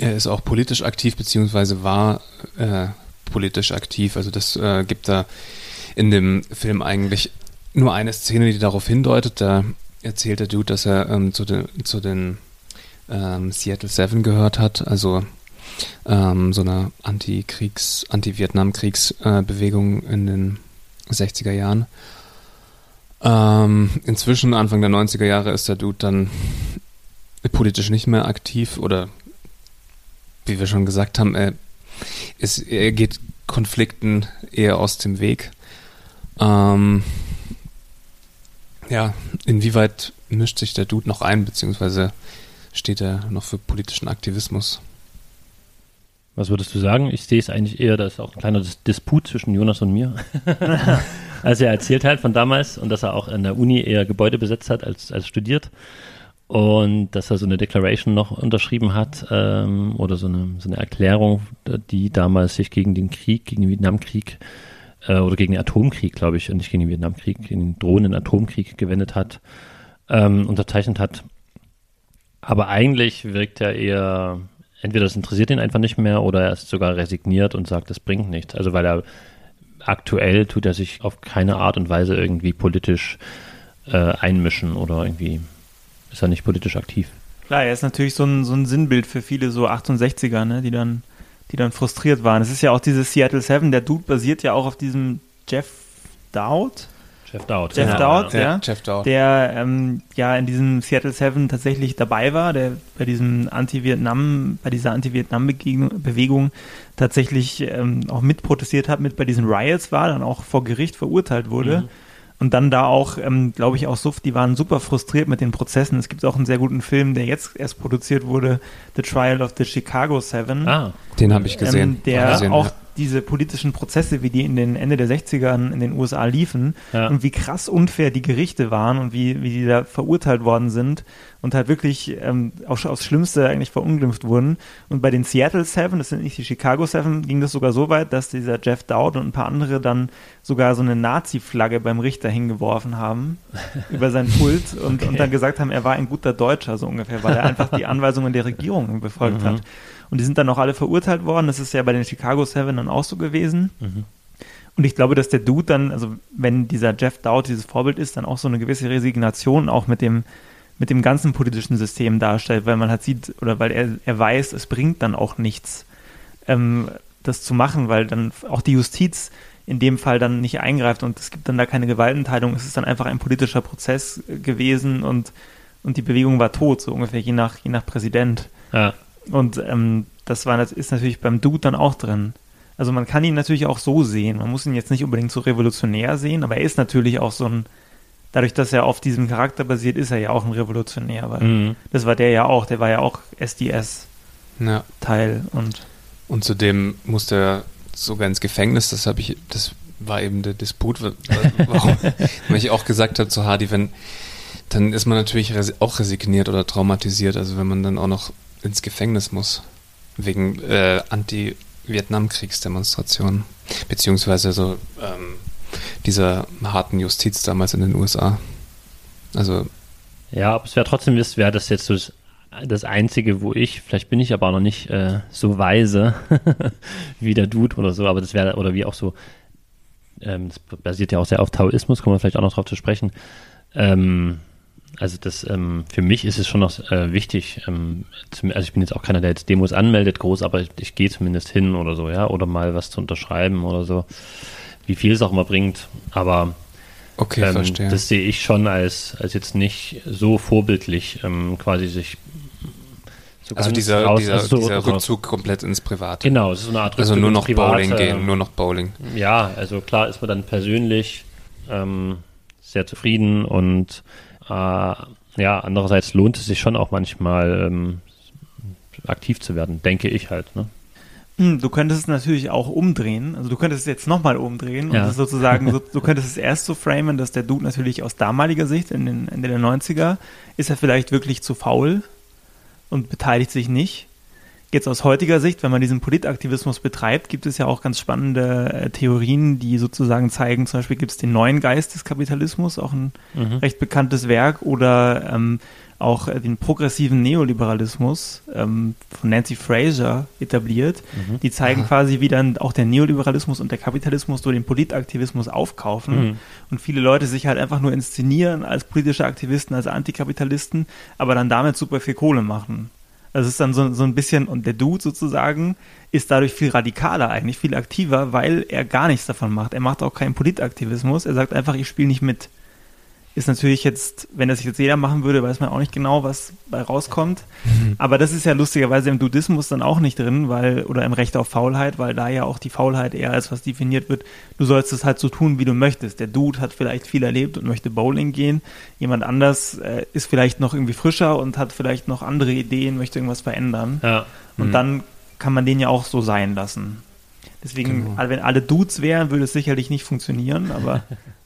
er ist auch politisch aktiv, beziehungsweise war äh, politisch aktiv. Also das äh, gibt da in dem Film eigentlich nur eine Szene, die darauf hindeutet. Da erzählt der Dude, dass er ähm, zu den, zu den ähm, Seattle Seven gehört hat, also ähm, so eine Anti-Kriegs-, Anti-Vietnam-Kriegsbewegung in den 60er Jahren. Ähm, inzwischen, Anfang der 90er Jahre, ist der Dude dann politisch nicht mehr aktiv oder wie wir schon gesagt haben, er, ist, er geht Konflikten eher aus dem Weg. Ähm, ja, inwieweit mischt sich der Dude noch ein, beziehungsweise steht er noch für politischen Aktivismus? Was würdest du sagen? Ich sehe es eigentlich eher, da ist auch ein kleiner Dis Disput zwischen Jonas und mir. also er erzählt halt von damals und dass er auch an der Uni eher Gebäude besetzt hat als, als studiert. Und dass er so eine Declaration noch unterschrieben hat ähm, oder so eine, so eine Erklärung, die damals sich gegen den Krieg, gegen den Vietnamkrieg äh, oder gegen den Atomkrieg, glaube ich, und nicht gegen den Vietnamkrieg, gegen den drohenden Atomkrieg gewendet hat, ähm, unterzeichnet hat. Aber eigentlich wirkt er eher entweder das interessiert ihn einfach nicht mehr oder er ist sogar resigniert und sagt, das bringt nichts. Also weil er aktuell tut er sich auf keine Art und Weise irgendwie politisch äh, einmischen oder irgendwie ist er nicht politisch aktiv. Klar, er ist natürlich so ein, so ein Sinnbild für viele so 68er, ne, die dann, die dann frustriert waren. Es ist ja auch dieses Seattle Seven, der Dude basiert ja auch auf diesem Jeff Dowd, Jeff Dowd. Jeff Dowd, ja. Jeff Dowd. der ähm, ja in diesem Seattle Seven tatsächlich dabei war, der bei diesem Anti-Vietnam, bei dieser Anti-Vietnam-Bewegung tatsächlich ähm, auch mitprotestiert hat, mit bei diesen Riots war, dann auch vor Gericht verurteilt wurde. Mhm. Und dann da auch, ähm, glaube ich, auch so, die waren super frustriert mit den Prozessen. Es gibt auch einen sehr guten Film, der jetzt erst produziert wurde, The Trial of the Chicago Seven Ah, Den habe ich gesehen. ähm, der gesehen, auch ja. Diese politischen Prozesse, wie die in den Ende der 60ern in den USA liefen Ja. und wie krass unfair die Gerichte waren und wie, wie die da verurteilt worden sind und halt wirklich ähm, auch aufs Schlimmste eigentlich verunglimpft wurden. Und bei den Seattle Seven, das sind nicht die Chicago Seven, ging das sogar so weit, dass dieser Jeff Dowd und ein paar andere dann sogar so eine Nazi-Flagge beim Richter hingeworfen haben über sein Pult und, und dann gesagt haben, er war ein guter Deutscher, so ungefähr, weil er einfach die Anweisungen der Regierung befolgt Mhm. hat. Und die sind dann auch alle verurteilt worden. Das ist ja bei den Chicago Seven dann auch so gewesen. Mhm. Und ich glaube, dass der Dude dann, also wenn dieser Jeff Dowd dieses Vorbild ist, dann auch so eine gewisse Resignation auch mit dem, mit dem ganzen politischen System darstellt, weil man halt sieht, oder weil er, er weiß, es bringt dann auch nichts, ähm, das zu machen, weil dann auch die Justiz in dem Fall dann nicht eingreift und es gibt dann da keine Gewaltenteilung. Es ist dann einfach ein politischer Prozess äh, gewesen und, und die Bewegung war tot, so ungefähr je nach, je nach Präsident. ja. Und ähm, das war, das ist natürlich beim Dude dann auch drin. Also man kann ihn natürlich auch so sehen. Man muss ihn jetzt nicht unbedingt so revolutionär sehen, aber er ist natürlich auch so ein, dadurch, dass er auf diesem Charakter basiert, ist er ja auch ein Revolutionär, weil Mhm. das war der ja auch, der war ja auch SDS-Teil Ja. und Und zudem musste er sogar ins Gefängnis. Das habe ich, das war eben der Disput, wa- wa- warum, weil ich auch gesagt habe zu Hardy, wenn, dann ist man natürlich auch resigniert oder traumatisiert, also wenn man dann auch noch ins Gefängnis muss, wegen äh, Anti-Vietnamkriegsdemonstrationen, beziehungsweise so ähm, dieser harten Justiz damals in den USA. Also, Ja, aber es wäre trotzdem, wäre das jetzt so das, das Einzige, wo ich, vielleicht bin ich aber auch noch nicht äh, so weise wie der Dude oder so, aber das wäre, oder wie auch so, ähm, das basiert ja auch sehr auf Taoismus, kommen wir vielleicht auch noch drauf zu sprechen. Ähm, also das, ähm, für mich ist es schon noch äh, wichtig, ähm, zum, also ich bin jetzt auch keiner, der jetzt Demos anmeldet, groß, aber ich, ich gehe zumindest hin oder so, ja, oder mal was zu unterschreiben oder so, wie viel es auch immer bringt, aber okay, ähm, verstehe. Das sehe ich schon als, als jetzt nicht so vorbildlich, ähm, quasi sich so also dieser, raus- dieser, also so- dieser Rückzug komplett ins Private. Genau, es ist so eine Art Also Rückzug nur ins noch Bowling gehen, nur noch Bowling. Ja, also klar ist man dann persönlich ähm, sehr zufrieden und ja, andererseits lohnt es sich schon auch manchmal ähm, aktiv zu werden, denke ich halt. Ne? Hm, Du könntest es natürlich auch umdrehen. Also du könntest es jetzt nochmal umdrehen Ja. und sozusagen, so, du könntest es erst so framen, dass der Dude natürlich aus damaliger Sicht, in den Ende der 90er, ist er vielleicht wirklich zu faul und beteiligt sich nicht. Jetzt aus heutiger Sicht, wenn man diesen Politaktivismus betreibt, gibt es ja auch ganz spannende äh, Theorien, die sozusagen zeigen, zum Beispiel gibt es den neuen Geist des Kapitalismus, auch ein Mhm. recht bekanntes Werk, oder ähm, auch äh, den progressiven Neoliberalismus ähm, von Nancy Fraser etabliert. Mhm. Die zeigen quasi, wie dann auch der Neoliberalismus und der Kapitalismus durch den Politaktivismus aufkaufen Mhm. und viele Leute sich halt einfach nur inszenieren als politische Aktivisten, als Antikapitalisten, aber dann damit super viel Kohle machen. Also es ist dann so, so ein bisschen, und der Dude sozusagen ist dadurch viel radikaler eigentlich, viel aktiver, weil er gar nichts davon macht. Er macht auch keinen Politaktivismus, er sagt einfach, ich spiele nicht mit. Ist natürlich jetzt, wenn das jetzt jeder machen würde, weiß man auch nicht genau, was bei rauskommt. Aber das ist ja lustigerweise im Dudismus dann auch nicht drin, weil, oder im Recht auf Faulheit, weil da ja auch die Faulheit eher als was definiert wird. Du sollst es halt so tun, wie du möchtest. Der Dude hat vielleicht viel erlebt und möchte Bowling gehen. Jemand anders äh, ist vielleicht noch irgendwie frischer und hat vielleicht noch andere Ideen, möchte irgendwas verändern. Ja. Und Mhm. dann kann man den ja auch so sein lassen. Deswegen, Genau. all- wenn alle Dudes wären, würde es sicherlich nicht funktionieren, aber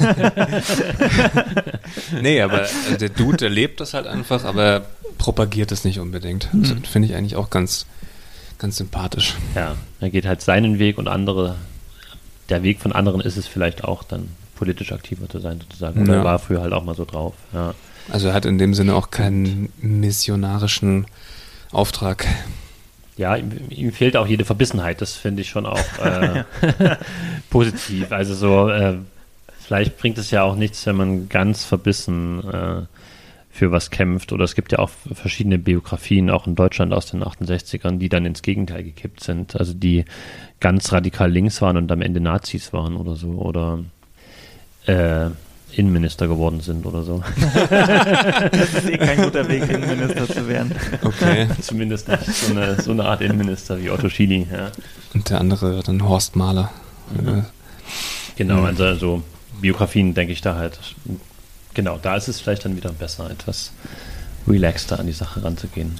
Nee, aber äh, der Dude, der lebt das halt einfach, aber er propagiert es nicht unbedingt. Das Mhm. finde ich eigentlich auch ganz, ganz sympathisch. ja, er geht halt seinen Weg und andere, der Weg von anderen ist es vielleicht auch dann politisch aktiver zu sein sozusagen. Oder Ja. er war früher halt auch mal so drauf. Ja. Also er hat in dem Sinne auch keinen missionarischen Auftrag. Ja, ihm, ihm fehlt auch jede Verbissenheit. Das finde ich schon auch äh, positiv. Also so, äh, vielleicht bringt es ja auch nichts, wenn man ganz verbissen äh, für was kämpft. Oder es gibt ja auch verschiedene Biografien, auch in Deutschland aus den 68ern, die dann ins Gegenteil gekippt sind. Also die ganz radikal links waren und am Ende Nazis waren oder so. Oder äh, Innenminister geworden sind oder so. das ist eh kein guter Weg, Innenminister zu werden. Okay. Zumindest nicht so eine, so eine Art Innenminister wie Otto Schily. Ja. Und der andere dann Horst Mahler. Mhm. Genau, also so Biografien denke ich da halt. Genau, da ist es vielleicht dann wieder besser, etwas relaxter an die Sache ranzugehen.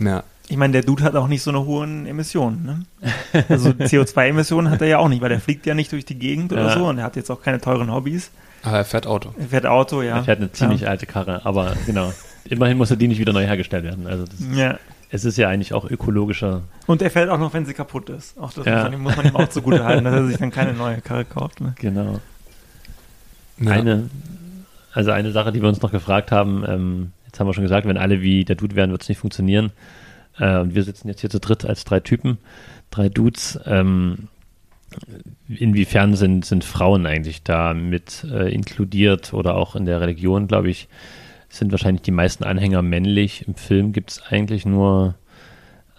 Ja. Ich meine, der Dude hat auch nicht so eine hohen Emissionen. Ne? Also CO2-Emissionen hat er ja auch nicht, weil der fliegt ja nicht durch die Gegend oder Ja. so und er hat jetzt auch keine teuren Hobbys. Aber er fährt Auto. Er fährt Auto, ja. Er fährt eine ziemlich ja. alte Karre, aber genau. Immerhin muss die nicht wieder neu hergestellt werden. Also das, Ja. es ist ja eigentlich auch ökologischer. Und er fährt auch noch, wenn sie kaputt ist. Auch das Ja. muss, man, ihm- muss man ihm auch zugute halten, dass er sich dann keine neue Karre kauft. Ne? Genau. Ja. Eine, also eine Sache, die wir uns noch gefragt haben, ähm, jetzt haben wir schon gesagt, wenn alle wie der Dude wären, wird es nicht funktionieren. Äh, und wir sitzen jetzt hier zu dritt als drei Typen, drei Dudes. Ähm, inwiefern sind, sind Frauen eigentlich da mit äh, inkludiert oder auch in der Religion, glaube ich, sind wahrscheinlich die meisten Anhänger männlich. Im Film gibt es eigentlich nur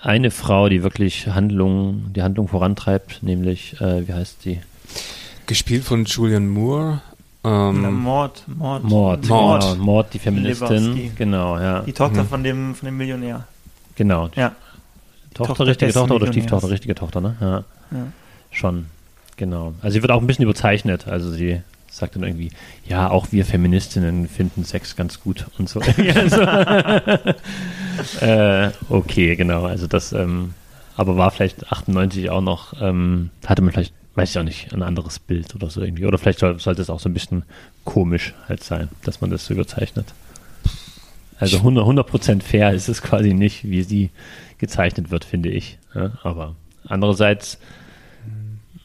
eine Frau, die wirklich Handlung, die Handlung vorantreibt, nämlich, äh, wie heißt sie? Gespielt von Julian Moore. Ähm, Na, Mord, Mord. Mord, Mord. Genau, Mord, die Feministin. Lebowski. Genau, ja. Die Tochter Mhm. von, dem, von dem Millionär. Genau. Ja. Tochter, Tochter richtige Tochter oder. Stieftochter, richtige Tochter, ne? Ja. Ja. Schon. Genau. Also sie wird auch ein bisschen überzeichnet. Also sie sagt dann irgendwie, ja, auch wir Feministinnen finden Sex ganz gut und so. also, äh, okay, genau. Also das, ähm, aber war vielleicht 98 auch noch, ähm, hatte man vielleicht weiß ich auch nicht, ein anderes Bild oder so irgendwie. Oder vielleicht soll, sollte es auch so ein bisschen komisch halt sein, dass man das so überzeichnet. Also 100%, 100 fair ist es quasi nicht, wie sie gezeichnet wird, finde ich. Ja, aber andererseits,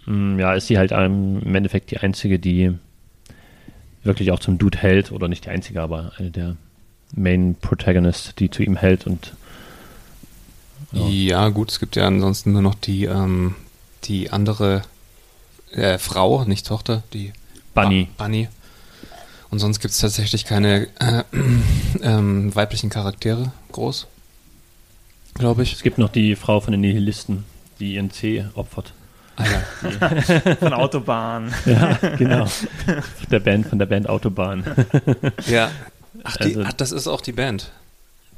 mh, ja, ist sie halt im Endeffekt die einzige, die wirklich auch zum Dude hält, oder nicht die einzige, aber eine der Main Protagonists, die zu ihm hält und ja. ja, gut, es gibt ja ansonsten nur noch die, ähm, die andere äh, Frau, nicht Tochter, die Bunny. Ba Bunny. Und sonst gibt es tatsächlich keine äh, äh, weiblichen Charaktere groß. Glaube ich. Es gibt noch die Frau von den Nihilisten, die ihren C opfert. Ah ja. von Autobahn. Ja, genau. Der Band, von der Band Autobahn. Ja. Ach, die, also, ach, das ist auch die Band.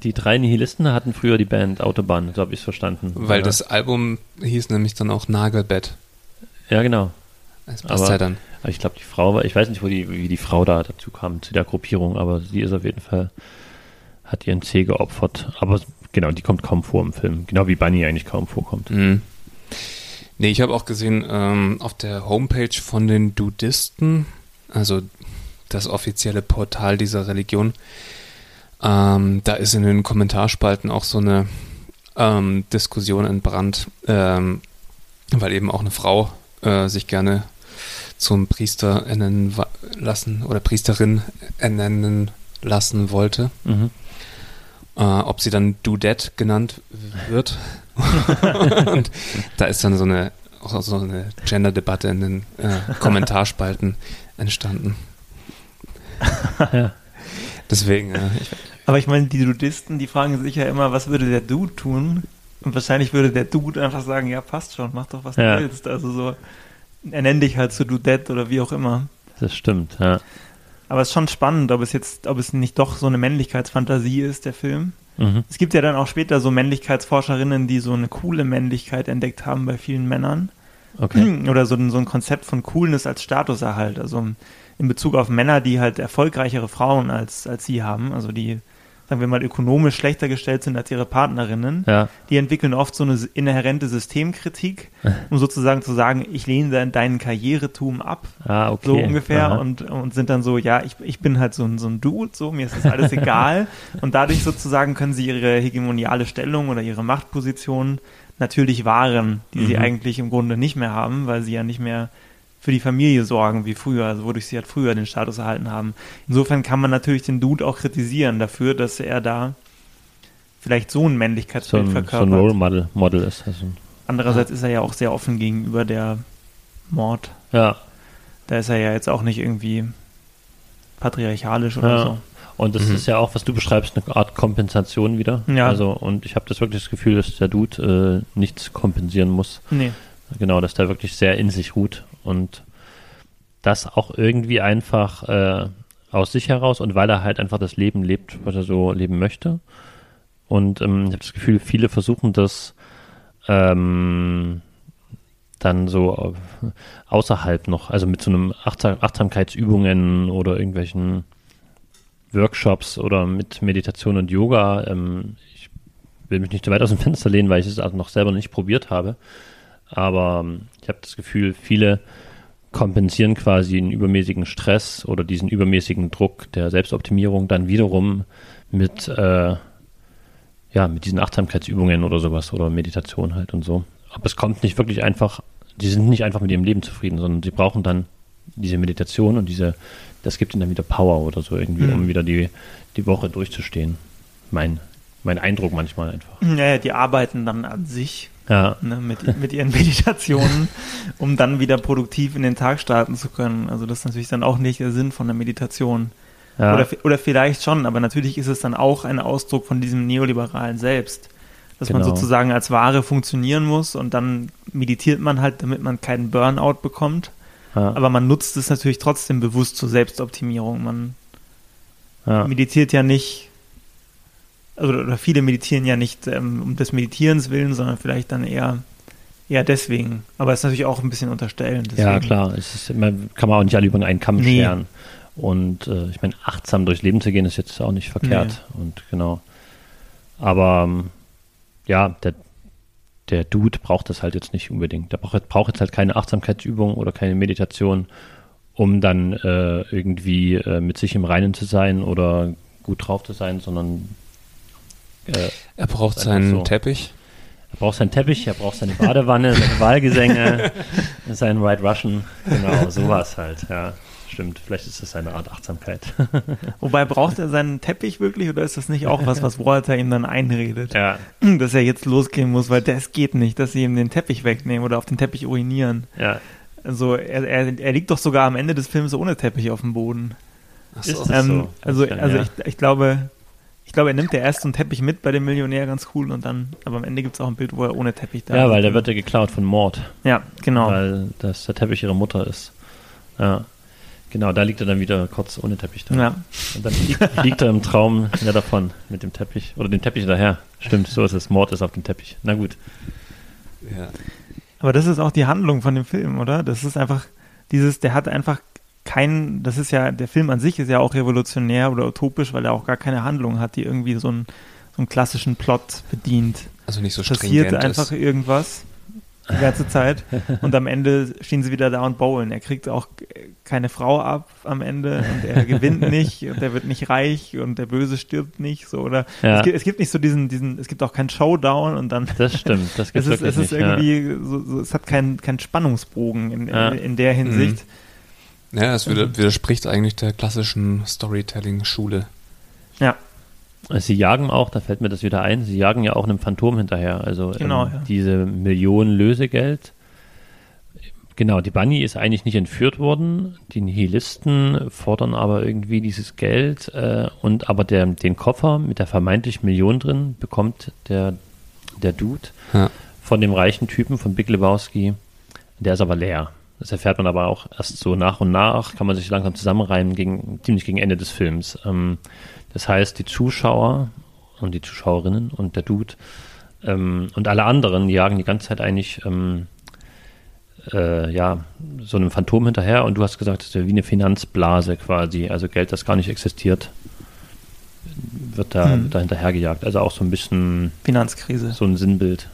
Die drei Nihilisten hatten früher die Band Autobahn, so habe ich es verstanden. Weil ja. das Album hieß nämlich dann auch Nagelbett. Ja, genau. Das passt aber, ja dann. Aber ich glaube, die Frau war, ich weiß nicht, wo die, wie die Frau da dazu kam, zu der Gruppierung, aber sie ist auf jeden Fall, hat ihren C geopfert. Aber genau, die kommt kaum vor im Film. Genau wie Bunny eigentlich kaum vorkommt. Mhm. Nee, ich habe auch gesehen, ähm, auf der Homepage von den Dudisten, also das offizielle Portal dieser Religion, ähm, da ist in den Kommentarspalten auch so eine ähm, Diskussion entbrannt, ähm, weil eben auch eine Frau äh, sich gerne zum Priester ernennen lassen oder Priesterin ernennen lassen wollte. Mhm. Äh, ob sie dann Dudette genannt wird. und da ist dann so eine, auch so eine Gender-Debatte in den äh, Kommentarspalten entstanden. ja. Deswegen, äh, ich, Aber ich meine, die Dudisten, die fragen sich ja immer, was würde der Dude tun? Und wahrscheinlich würde der Dude einfach sagen, ja, passt schon, mach doch, was ja. du willst. Also so, er nennt dich halt zu so Dudette oder wie auch immer. Das stimmt, ja. Aber es ist schon spannend, ob es jetzt, ob es nicht doch so eine Männlichkeitsfantasie ist, der Film. Mhm. Es gibt ja dann auch später so Männlichkeitsforscherinnen, die so eine coole Männlichkeit entdeckt haben bei vielen Männern. Okay. Oder so, so ein Konzept von Coolness als Statuserhalt. Also in Bezug auf Männer, die halt erfolgreichere Frauen als, als sie haben. Also die sagen wir mal, ökonomisch schlechter gestellt sind als ihre Partnerinnen, ja. die entwickeln oft so eine inhärente Systemkritik, um sozusagen zu sagen, ich lehne deinen Karrieretum ab, ah, okay. so ungefähr, und, und sind dann so, ja, ich, ich bin halt so ein, so ein Dude, so, mir ist das alles egal. und dadurch sozusagen können sie ihre hegemoniale Stellung oder ihre Machtposition natürlich wahren, die mhm. sie eigentlich im Grunde nicht mehr haben, weil sie ja nicht mehr für die Familie sorgen wie früher, also wodurch sie halt früher den Status erhalten haben. Insofern kann man natürlich den Dude auch kritisieren dafür, dass er da vielleicht so ein Männlichkeitsbild so ein, verkörpert. So ein Role Model, Model ist. Also, Andererseits ja. ist er ja auch sehr offen gegenüber der Mord. Ja. Da ist er ja jetzt auch nicht irgendwie patriarchalisch oder ja. so. Und das mhm. ist ja auch, was du beschreibst, eine Art Kompensation wieder. Ja. Also, und ich habe das wirklich das Gefühl, dass der Dude äh, nichts kompensieren muss. Nee. Genau, dass der wirklich sehr in sich ruht und das auch irgendwie einfach äh, aus sich heraus und weil er halt einfach das Leben lebt, was er so leben möchte. Und ähm, ich habe das Gefühl, viele versuchen das ähm, dann so außerhalb noch, also mit so einem Achtsam Achtsamkeitsübungen oder irgendwelchen Workshops oder mit Meditation und Yoga. Ähm, ich will mich nicht zu weit aus dem Fenster lehnen, weil ich es also noch selber nicht probiert habe. Aber ähm, ich habe das Gefühl, viele kompensieren quasi einen übermäßigen Stress oder diesen übermäßigen Druck der Selbstoptimierung dann wiederum mit, äh, ja, mit diesen Achtsamkeitsübungen oder sowas oder Meditation halt und so. Aber es kommt nicht wirklich einfach, die sind nicht einfach mit ihrem Leben zufrieden, sondern sie brauchen dann diese Meditation und diese, das gibt ihnen dann wieder Power oder so irgendwie, mhm. um wieder die, die Woche durchzustehen. Mein, mein Eindruck manchmal einfach. Ja, die arbeiten dann an sich ja. Ne, mit, mit ihren Meditationen, um dann wieder produktiv in den Tag starten zu können. Also das ist natürlich dann auch nicht der Sinn von der Meditation. Ja. Oder, oder vielleicht schon, aber natürlich ist es dann auch ein Ausdruck von diesem neoliberalen Selbst. Dass genau. man sozusagen als Ware funktionieren muss und dann meditiert man halt, damit man keinen Burnout bekommt. Ja. Aber man nutzt es natürlich trotzdem bewusst zur Selbstoptimierung. Man meditiert ja nicht also, oder viele meditieren ja nicht ähm, um des Meditierens willen, sondern vielleicht dann eher eher deswegen. Aber es ist natürlich auch ein bisschen unterstellen. Deswegen. Ja, klar. Ist, man kann man auch nicht alle über einen Kamm nee. scheren. Und äh, ich meine, achtsam durchs Leben zu gehen, ist jetzt auch nicht verkehrt. Nee. Und genau. Aber ähm, ja, der, der Dude braucht das halt jetzt nicht unbedingt. Der braucht, braucht jetzt halt keine Achtsamkeitsübung oder keine Meditation, um dann äh, irgendwie äh, mit sich im Reinen zu sein oder gut drauf zu sein, sondern äh, er braucht seinen so. Teppich. er braucht seinen Teppich, er braucht seine Badewanne, seine Wahlgesänge, seinen White Russian, genau, sowas halt, ja. Stimmt, vielleicht ist das eine Art Achtsamkeit. Wobei braucht er seinen Teppich wirklich oder ist das nicht auch was, was Walter ihm dann einredet? ja, Dass er jetzt losgehen muss, weil das geht nicht, dass sie ihm den Teppich wegnehmen oder auf den Teppich urinieren. ja. Also er, er, er liegt doch sogar am Ende des Films ohne Teppich auf dem Boden. Ach Ist so. es- Ähm, so. also Das also ja. ich, ich glaube, ich glaube, er nimmt ja erst so einen Teppich mit bei dem Millionär, ganz cool, und dann, aber am Ende gibt es auch ein Bild, wo er ohne Teppich da Ja, ist. weil der wird ja geklaut von Mord, Ja, genau. weil das der Teppich ihrer Mutter ist. Ja. Genau, da liegt er dann wieder kurz ohne Teppich da. Ja. Und dann fliegt, fliegt er im Traum ja davon mit dem Teppich. Oder dem Teppich daher. Stimmt, so ist es. Mord ist auf dem Teppich. Na gut. Ja. Aber das ist auch die Handlung von dem Film, oder? Das ist einfach dieses, der hat einfach kein, das ist ja, der Film an sich ist ja auch revolutionär oder utopisch, weil er auch gar keine Handlung hat, die irgendwie so einen, so einen klassischen Plot bedient. Also nicht so Passiert einfach ist. irgendwas die ganze Zeit und am Ende stehen sie wieder da und bowlen. Er kriegt auch keine Frau ab am Ende und er gewinnt nicht und er wird nicht reich und der Böse stirbt nicht so oder Ja. es, gibt, es gibt nicht so diesen diesen es gibt auch keinen Showdown und dann Das stimmt. Das es gibt's ist, wirklich es ist nicht. ja. irgendwie so, so, es hat keinen keinen Spannungsbogen in, Ja. in, in der Hinsicht. Ja, es Mhm. wider- widerspricht eigentlich der klassischen Storytelling-Schule. Ja, Sie jagen auch, da fällt mir das wieder ein, sie jagen ja auch einem Phantom hinterher. Also Genau, ähm, ja. diese Millionen Lösegeld. Genau, die Bunny ist eigentlich nicht entführt worden. Die Nihilisten fordern aber irgendwie dieses Geld äh, und aber der, den Koffer mit der vermeintlichen Million drin bekommt der, der Dude Ja. von dem reichen Typen von Big Lebowski. Der ist aber leer. Das erfährt man aber auch erst so nach und nach, kann man sich langsam zusammenreimen, gegen, ziemlich gegen Ende des Films. Ähm, das heißt, die Zuschauer und die Zuschauerinnen und der Dude ähm, und alle anderen jagen die ganze Zeit eigentlich ähm, äh, ja, so einem Phantom hinterher und du hast gesagt, das ist ja wie eine Finanzblase quasi, also Geld, das gar nicht existiert, wird da, Hm. wird da hinterhergejagt. Also auch so ein bisschen Finanzkrise. so ein Sinnbild.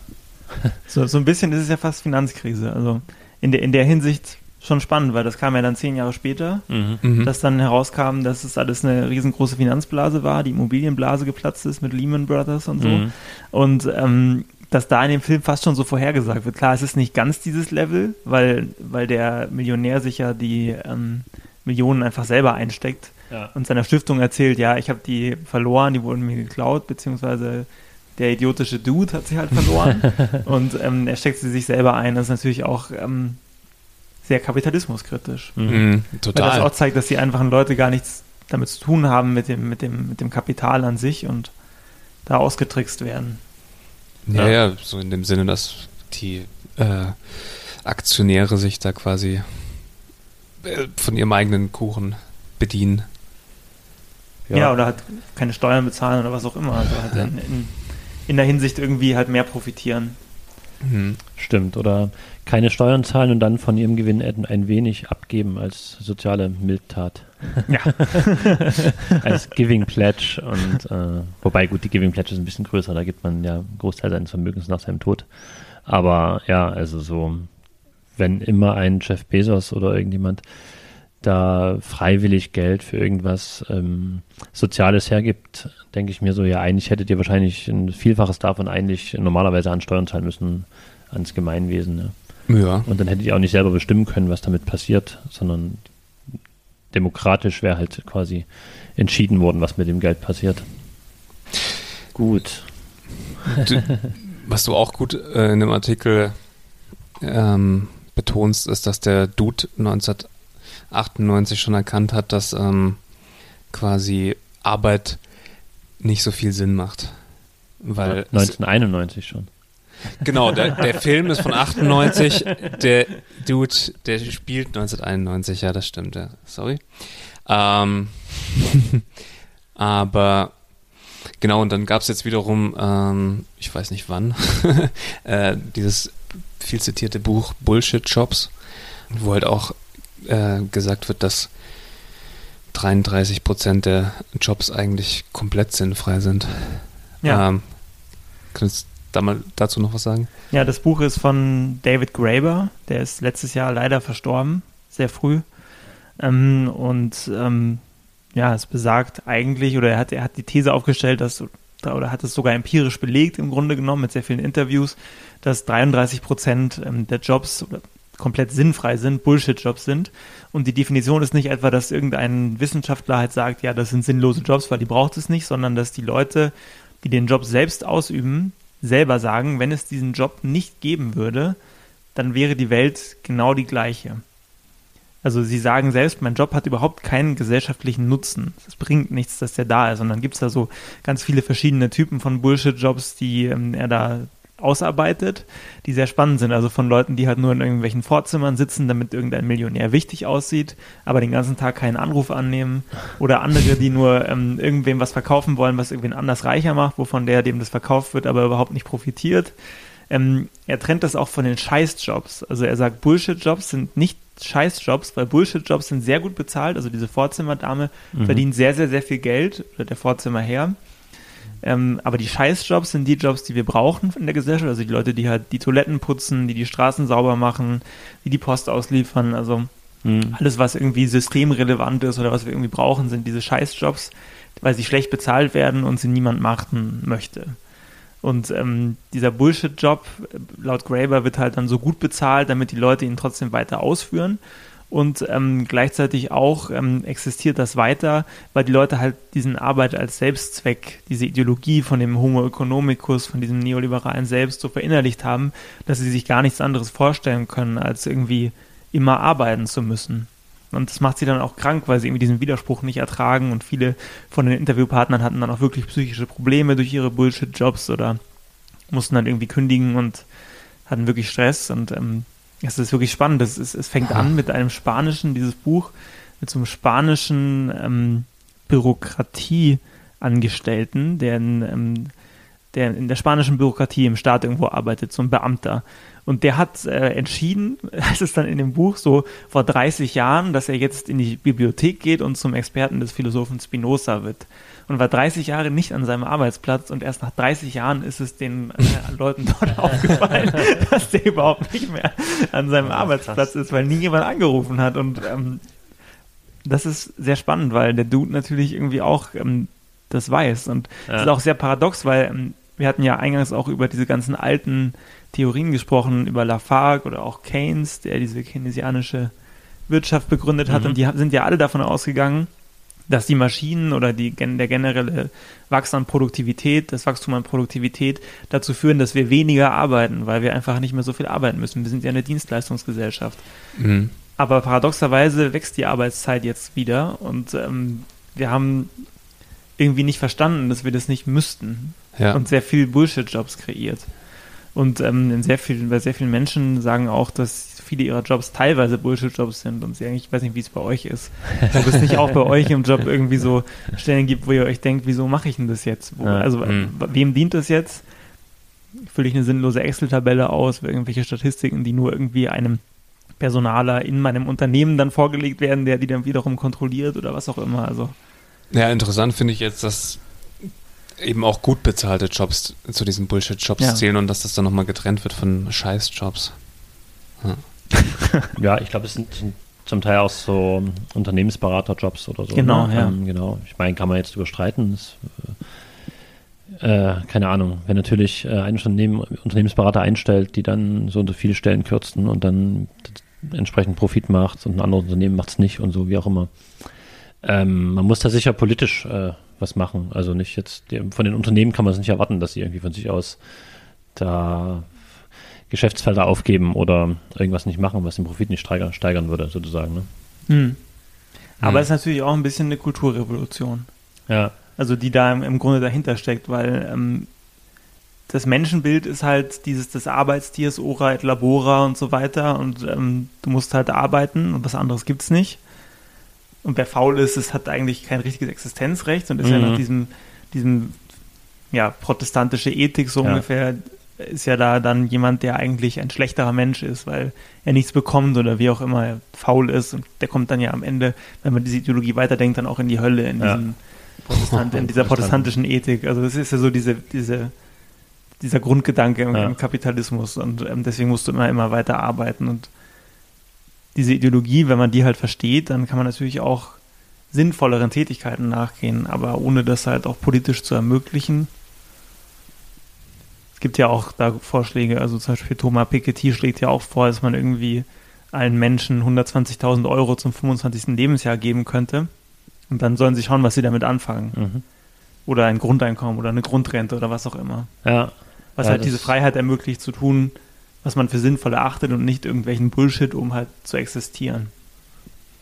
So, so ein bisschen ist es ja fast Finanzkrise. Also in der, in der Hinsicht schon spannend, weil das kam ja dann zehn Jahre später, Mhm. dass dann herauskam, dass es alles eine riesengroße Finanzblase war, die Immobilienblase geplatzt ist mit Lehman Brothers und so. Mhm. Und ähm, dass da in dem Film fast schon so vorhergesagt wird. Klar, es ist nicht ganz dieses Level, weil, weil der Millionär sich ja die ähm, Millionen einfach selber einsteckt Ja. und seiner Stiftung erzählt, ja, ich habe die verloren, die wurden mir geklaut, beziehungsweise der idiotische Dude hat sie halt verloren und ähm, er steckt sie sich selber ein. Das ist natürlich auch ähm, sehr kapitalismuskritisch. Mhm. Mhm. Weil das Total. auch zeigt, dass die einfachen Leute gar nichts damit zu tun haben mit dem, mit dem, mit dem Kapital an sich und da ausgetrickst werden. Ja, Ja. ja, so in dem Sinne, dass die äh, Aktionäre sich da quasi äh, von ihrem eigenen Kuchen bedienen. Ja, oder halt keine Steuern bezahlen oder was auch immer. Also halt Ja. in, in, in der Hinsicht irgendwie halt mehr profitieren. Mhm. Stimmt. Oder keine Steuern zahlen und dann von ihrem Gewinn ein ein wenig abgeben als soziale Mildtat. Ja. als Giving Pledge. Und äh, wobei gut, die Giving Pledge ist ein bisschen größer, da gibt man ja einen Großteil seines Vermögens nach seinem Tod. Aber ja, also so, wenn immer ein Jeff Bezos oder irgendjemand da freiwillig Geld für irgendwas ähm, Soziales hergibt, denke ich mir so, ja, eigentlich hättet ihr wahrscheinlich ein Vielfaches davon eigentlich normalerweise an Steuern zahlen müssen ans Gemeinwesen. Ne? Ja. Und dann hättet ihr auch nicht selber bestimmen können, was damit passiert, sondern demokratisch wäre halt quasi entschieden worden, was mit dem Geld passiert. Gut. Du, was du auch gut äh, in dem Artikel ähm, betonst, ist, dass der Dude 1998 schon erkannt hat, dass ähm, quasi Arbeit nicht so viel Sinn macht. Weil es- 1991 schon. Genau, der, der Film ist von 98, der Dude, der spielt 1991, ja, das stimmt, ja, sorry. Ähm, aber genau, und dann gab es jetzt wiederum, ähm, ich weiß nicht wann, äh, dieses viel zitierte Buch Bullshit Jobs, wo halt auch äh, gesagt wird, dass 33 Prozent der Jobs eigentlich komplett sinnfrei sind. Ja. Ähm, da mal dazu noch was sagen? Ja, das Buch ist von David Graeber, der ist letztes Jahr leider verstorben, sehr früh. Ähm, und ähm, ja, es besagt eigentlich, oder er hat, er hat die These aufgestellt, dass, oder hat es sogar empirisch belegt im Grunde genommen mit sehr vielen Interviews, dass 33 Prozent ähm, der Jobs komplett sinnfrei sind, Bullshit-Jobs sind. Und die Definition ist nicht etwa, dass irgendein Wissenschaftler halt sagt, ja, das sind sinnlose Jobs, weil die braucht es nicht, sondern dass die Leute, die den Job selbst ausüben, selber sagen, wenn es diesen Job nicht geben würde, dann wäre die Welt genau die gleiche. Also sie sagen selbst, mein Job hat überhaupt keinen gesellschaftlichen Nutzen. Es bringt nichts, dass der da ist. Und dann gibt es da so ganz viele verschiedene Typen von Bullshit-Jobs, die ähm, er da ausarbeitet, die sehr spannend sind. Also von Leuten, die halt nur in irgendwelchen Vorzimmern sitzen, damit irgendein Millionär wichtig aussieht, aber den ganzen Tag keinen Anruf annehmen. Oder andere, die nur ähm, irgendwem was verkaufen wollen, was irgendwen anders reicher macht, wovon der, dem das verkauft wird, aber überhaupt nicht profitiert. Ähm, er trennt das auch von den Scheißjobs. Also er sagt, Bullshit-Jobs sind nicht Scheißjobs, weil Bullshit-Jobs sind sehr gut bezahlt. Also diese Vorzimmerdame mhm. verdient sehr, sehr, sehr viel Geld, oder der Vorzimmerherr. Ähm, aber die Scheißjobs sind die Jobs, die wir brauchen in der Gesellschaft. Also die Leute, die halt die Toiletten putzen, die die Straßen sauber machen, die die Post ausliefern. Also mhm. alles, was irgendwie systemrelevant ist oder was wir irgendwie brauchen, sind diese Scheißjobs, weil sie schlecht bezahlt werden und sie niemand machen möchte. Und ähm, dieser Bullshit-Job, laut Graeber, wird halt dann so gut bezahlt, damit die Leute ihn trotzdem weiter ausführen und ähm, gleichzeitig auch ähm, existiert das weiter, weil die Leute halt diesen Arbeit als Selbstzweck, diese Ideologie von dem Homo economicus, von diesem neoliberalen Selbst so verinnerlicht haben, dass sie sich gar nichts anderes vorstellen können, als irgendwie immer arbeiten zu müssen. Und das macht sie dann auch krank, weil sie irgendwie diesen Widerspruch nicht ertragen und viele von den Interviewpartnern hatten dann auch wirklich psychische Probleme durch ihre Bullshit-Jobs oder mussten dann irgendwie kündigen und hatten wirklich Stress und ähm, es ist wirklich spannend. Es, ist, es fängt an mit einem spanischen, dieses Buch, mit so einem spanischen ähm, Bürokratieangestellten, der in, ähm, der in der spanischen Bürokratie im Staat irgendwo arbeitet, so ein Beamter. Und der hat äh, entschieden, heißt es dann in dem Buch, so vor 30 Jahren, dass er jetzt in die Bibliothek geht und zum Experten des Philosophen Spinoza wird und war 30 Jahre nicht an seinem Arbeitsplatz und erst nach 30 Jahren ist es den äh, Leuten dort aufgefallen, dass der überhaupt nicht mehr an seinem ja, Arbeitsplatz krass. ist, weil nie jemand angerufen hat und ähm, das ist sehr spannend, weil der Dude natürlich irgendwie auch ähm, das weiß und ja. das ist auch sehr paradox, weil ähm, wir hatten ja eingangs auch über diese ganzen alten Theorien gesprochen, über Lafargue oder auch Keynes, der diese keynesianische Wirtschaft begründet hat mhm. und die sind ja alle davon ausgegangen, dass die Maschinen oder die, der generelle Wachstum an Produktivität, das Wachstum an Produktivität dazu führen, dass wir weniger arbeiten, weil wir einfach nicht mehr so viel arbeiten müssen. Wir sind ja eine Dienstleistungsgesellschaft. Mhm. Aber paradoxerweise wächst die Arbeitszeit jetzt wieder und ähm, wir haben irgendwie nicht verstanden, dass wir das nicht müssten ja. und sehr viel Bullshit-Jobs kreiert. Und ähm, sehr vielen, bei sehr vielen Menschen sagen auch, dass viele ihrer Jobs teilweise Bullshit-Jobs sind und sie eigentlich, ich weiß nicht, wie es bei euch ist. Ob es nicht auch bei euch im Job irgendwie so Stellen gibt, wo ihr euch denkt, wieso mache ich denn das jetzt? Wo, also mhm. wem dient das jetzt? Fülle ich eine sinnlose Excel-Tabelle aus, irgendwelche Statistiken, die nur irgendwie einem Personaler in meinem Unternehmen dann vorgelegt werden, der die dann wiederum kontrolliert oder was auch immer. Also. Ja, interessant finde ich jetzt, dass eben auch gut bezahlte Jobs zu diesen Bullshit-Jobs ja. zählen und dass das dann nochmal getrennt wird von Scheiß-Jobs. Ja. ja, ich glaube, es sind zum Teil auch so Unternehmensberaterjobs oder so. Genau, ne? ja. Ähm, genau. Ich meine, kann man jetzt überstreiten. Das, äh, keine Ahnung, wenn natürlich äh, ein Unternehmen, Unternehmensberater einstellt, die dann so und so viele Stellen kürzen und dann entsprechend Profit macht und ein anderes Unternehmen macht es nicht und so, wie auch immer. Ähm, man muss da sicher politisch äh, was machen. Also nicht jetzt, von den Unternehmen kann man es nicht erwarten, dass sie irgendwie von sich aus da Geschäftsfelder aufgeben oder irgendwas nicht machen, was den Profit nicht steigern, steigern würde, sozusagen. Ne? Hm. Aber es hm. ist natürlich auch ein bisschen eine Kulturrevolution. Ja. Also die da im, im Grunde dahinter steckt, weil ähm, das Menschenbild ist halt dieses des Arbeitstiers, ora et labora und so weiter und ähm, du musst halt arbeiten und was anderes gibt es nicht. Und wer faul ist, es hat eigentlich kein richtiges Existenzrecht und ist mhm. ja nach diesem, diesem ja, protestantische Ethik so ja. ungefähr ist ja da dann jemand, der eigentlich ein schlechterer Mensch ist, weil er nichts bekommt oder wie auch immer er faul ist und der kommt dann ja am Ende, wenn man diese Ideologie weiterdenkt, dann auch in die Hölle, in, ja. Protestant, in dieser protestantischen Ethik. Also das ist ja so diese, diese, dieser Grundgedanke im, Ja. im Kapitalismus und ähm, deswegen musst du immer, immer weiter arbeiten und diese Ideologie, wenn man die halt versteht, dann kann man natürlich auch sinnvolleren Tätigkeiten nachgehen, aber ohne das halt auch politisch zu ermöglichen. Es gibt ja auch da Vorschläge, also zum Beispiel Thomas Piketty schlägt ja auch vor, dass man irgendwie allen Menschen 120.000 Euro zum 25. Lebensjahr geben könnte und dann sollen sie schauen, was sie damit anfangen. Mhm. Oder ein Grundeinkommen oder eine Grundrente oder was auch immer. Ja, Was Ja, halt das- diese Freiheit ermöglicht zu tun, was man für sinnvoll erachtet und nicht irgendwelchen Bullshit, um halt zu existieren.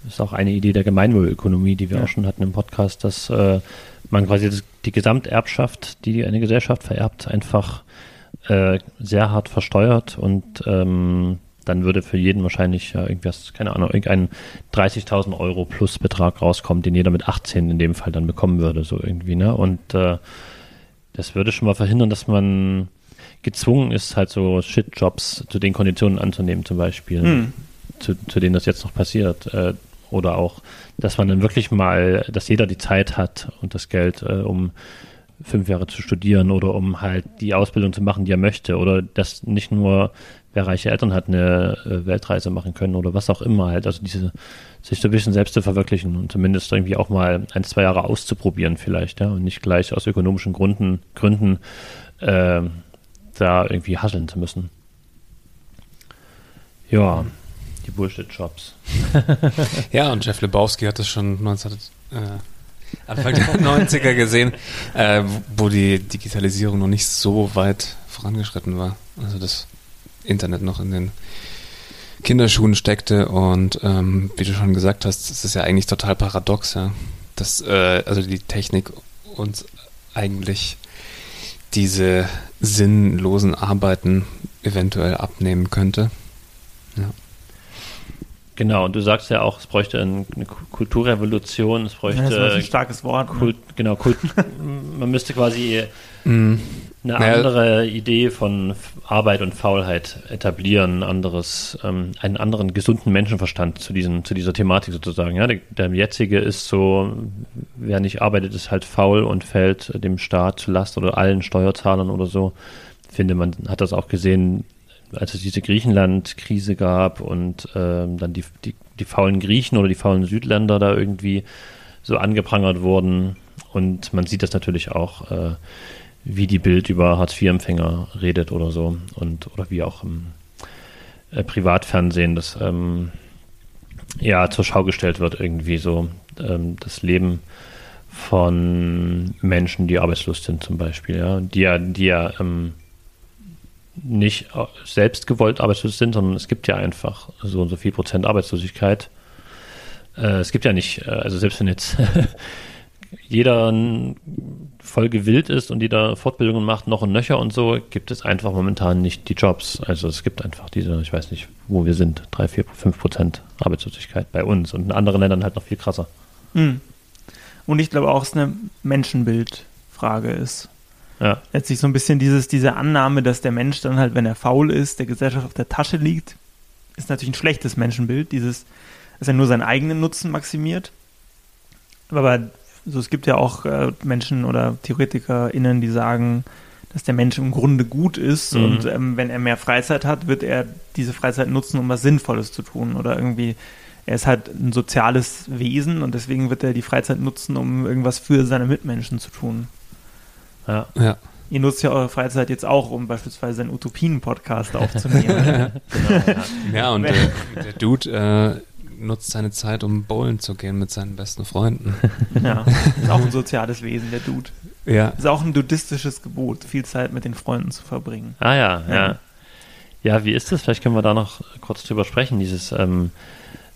ist auch eine Idee der Gemeinwohlökonomie, die wir Ja. auch schon hatten im Podcast, dass äh, man quasi das, die Gesamterbschaft, die eine Gesellschaft vererbt, einfach äh, sehr hart versteuert und ähm, dann würde für jeden wahrscheinlich ja, irgendwas, keine Ahnung, irgendein 30.000 Euro plus Betrag rauskommen, den jeder mit 18 in dem Fall dann bekommen würde, so irgendwie, ne? Und äh, das würde schon mal verhindern, dass man gezwungen ist, halt so Shit-Jobs zu den Konditionen anzunehmen, zum Beispiel Hm. zu, zu denen das jetzt noch passiert. Äh, oder auch, dass man dann wirklich mal, dass jeder die Zeit hat und das Geld, äh, um fünf Jahre zu studieren oder um halt die Ausbildung zu machen, die er möchte. Oder dass nicht nur, wer reiche Eltern hat, eine äh, Weltreise machen können oder was auch immer halt. Also diese, sich so ein bisschen selbst zu verwirklichen und zumindest irgendwie auch mal ein, zwei Jahre auszuprobieren vielleicht, ja. Und nicht gleich aus ökonomischen Gründen, Gründen äh, da irgendwie hasseln zu müssen. Ja, die Bullshit-Jobs. Ja, und Jeff Lebowski hat das schon 19, äh, Anfang der 90er gesehen, äh, wo die Digitalisierung noch nicht so weit vorangeschritten war. Also das Internet noch in den Kinderschuhen steckte und ähm, wie du schon gesagt hast, es ist ja eigentlich total paradox, ja, dass äh, also die Technik uns eigentlich diese sinnlosen Arbeiten eventuell abnehmen könnte. Genau, und du sagst ja auch, es bräuchte ein- eine Ku- Kulturrevolution, es bräuchte Ja, das ist ein starkes Wort. ne? Kult, genau, Kult, man müsste quasi Mhm. eine Naja. andere Idee von Arbeit und Faulheit etablieren, ein anderes, ähm, einen anderen gesunden Menschenverstand zu diesen, zu dieser Thematik sozusagen. Ja, der, der jetzige ist so, wer nicht arbeitet, ist halt faul und fällt dem Staat zu Last oder allen Steuerzahlern oder so. Ich finde, man hat das auch gesehen, als es diese Griechenland-Krise gab und ähm, dann die, die, die faulen Griechen oder die faulen Südländer da irgendwie so angeprangert wurden. Und man sieht das natürlich auch, äh, wie die Bild über Hartz-IV-Empfänger redet oder so und oder wie auch im äh, Privatfernsehen das ähm, ja zur Schau gestellt wird irgendwie so ähm, das Leben von Menschen, die arbeitslos sind zum Beispiel, ja, die ja, die ja ähm, nicht äh, selbst gewollt arbeitslos sind, sondern es gibt ja einfach so und so viel Prozent Arbeitslosigkeit. Äh, es gibt ja nicht, äh, also selbst wenn jetzt jeder voll gewillt ist und jeder Fortbildungen macht, noch und nöcher und so, gibt es einfach momentan nicht die Jobs. Also es gibt einfach diese, ich weiß nicht, wo wir sind, drei, vier, fünf Prozent Arbeitslosigkeit bei uns und in anderen Ländern halt noch viel krasser. Hm. Und ich glaube auch, es eine Menschenbildfrage ist. Ja, Letztlich so ein bisschen dieses, diese Annahme, dass der Mensch dann halt, wenn er faul ist, der Gesellschaft auf der Tasche liegt, ist natürlich ein schlechtes Menschenbild. Dieses, dass er nur seinen eigenen Nutzen maximiert. Aber so, es gibt ja auch äh, Menschen oder TheoretikerInnen, die sagen, dass der Mensch im Grunde gut ist Mhm. und ähm, wenn er mehr Freizeit hat, wird er diese Freizeit nutzen, um was Sinnvolles zu tun oder irgendwie er ist halt ein soziales Wesen und deswegen wird er die Freizeit nutzen, um irgendwas für seine Mitmenschen zu tun. Ja. Ja. Ihr nutzt ja eure Freizeit jetzt auch, um beispielsweise einen Utopien-Podcast aufzunehmen. Genau, ja. Ja, und der, der Dude äh, nutzt seine Zeit, um bowlen zu gehen mit seinen besten Freunden. ja, ist auch ein soziales Wesen, der Dude. Ja. Ist auch ein dudistisches Gebot, viel Zeit mit den Freunden zu verbringen. Ah ja, ja. Ja. Ja, wie ist das? Vielleicht können wir da noch kurz drüber sprechen, dieses ähm,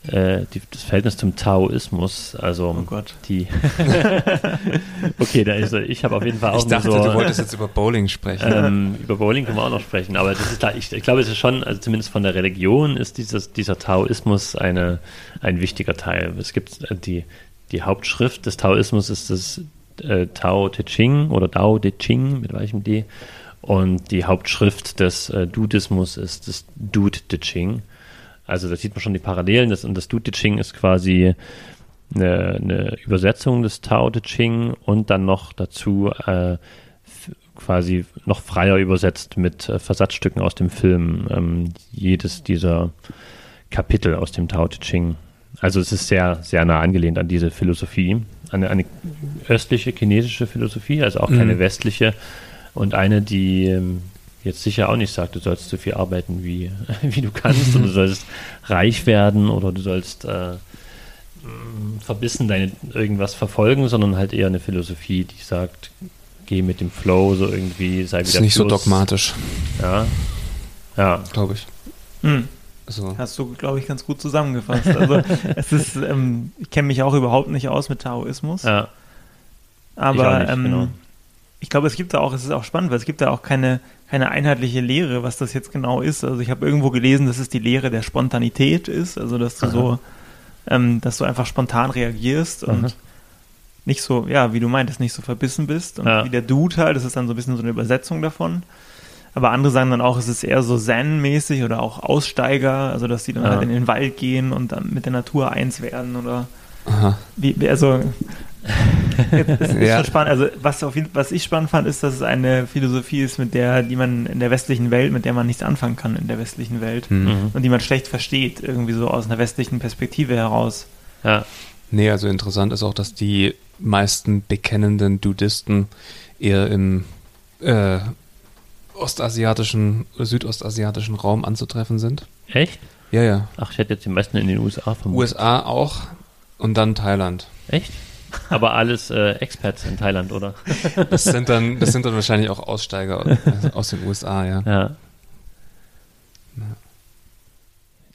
äh, die, das Verhältnis zum Taoismus. Also Oh Gott. die Okay, da ist er. Ich habe auf jeden Fall auch Ich dachte, so, du wolltest jetzt über Bowling sprechen. ähm, über Bowling können wir auch noch sprechen, aber das ist da, ich, ich glaube, es ist schon, also zumindest von der Religion ist dieses, dieser Taoismus eine, ein wichtiger Teil. Es gibt äh, die, die Hauptschrift des Taoismus ist das äh, Tao Te Ching oder Tao Te Ching mit weichem D und die Hauptschrift des äh, Dudismus ist das Dude Te Ching. Also da sieht man schon die Parallelen das, und das Dude Te Ching ist quasi eine, eine Übersetzung des Tao Te Ching und dann noch dazu äh, quasi noch freier übersetzt mit äh, Versatzstücken aus dem Film. Ähm, jedes dieser Kapitel aus dem Tao Te Ching. Also es ist sehr, sehr nah angelehnt an diese Philosophie, eine, eine östliche chinesische Philosophie, also auch keine Mhm. westliche und eine, die ähm, jetzt sicher auch nicht sagt, du sollst so viel arbeiten, wie, wie du kannst und du sollst reich werden oder du sollst äh, mh, verbissen deine irgendwas verfolgen, sondern halt eher eine Philosophie, die sagt, geh mit dem Flow so irgendwie, sei Ist wieder nicht so Fluss. dogmatisch, Ja. Ja, glaube ich. Hm. Also, Hast du, glaube ich, ganz gut zusammengefasst. Also es ist, ähm, ich kenne mich auch überhaupt nicht aus mit Taoismus, ja. aber auch nicht, ähm, genau. Ich glaube, es gibt da auch, es ist auch spannend, weil es gibt da auch keine, keine einheitliche Lehre, was das jetzt genau ist. Also ich habe irgendwo gelesen, dass es die Lehre der Spontanität ist, also dass du Aha. so, ähm, dass du einfach spontan reagierst und Aha. nicht so, ja, wie du meintest, nicht so verbissen bist und Ja. wie der Dude halt, das ist dann so ein bisschen so eine Übersetzung davon. Aber andere sagen dann auch, es ist eher so Zen-mäßig oder auch Aussteiger, also dass die dann Ja. halt in den Wald gehen und dann mit der Natur eins werden oder aha. wie, wie- also es ist Ja. schon spannend. Also was auf jeden, was ich spannend fand, ist, dass es eine Philosophie ist, mit der, die man in der westlichen Welt, mit der man nichts anfangen kann in der westlichen Welt Hm. Mhm. und die man schlecht versteht, irgendwie so aus einer westlichen Perspektive heraus. Ja. Nee, also interessant ist auch, dass die meisten bekennenden Dudisten eher im äh, ostasiatischen südostasiatischen Raum anzutreffen sind. Echt? Ja, ja. Ach, ich hätte jetzt die meisten in den USA vermutet. USA auch und dann Thailand. Echt? Aber alles äh, Expats in Thailand, oder? Das sind dann, das sind dann wahrscheinlich auch Aussteiger äh, aus den USA, ja. Ja.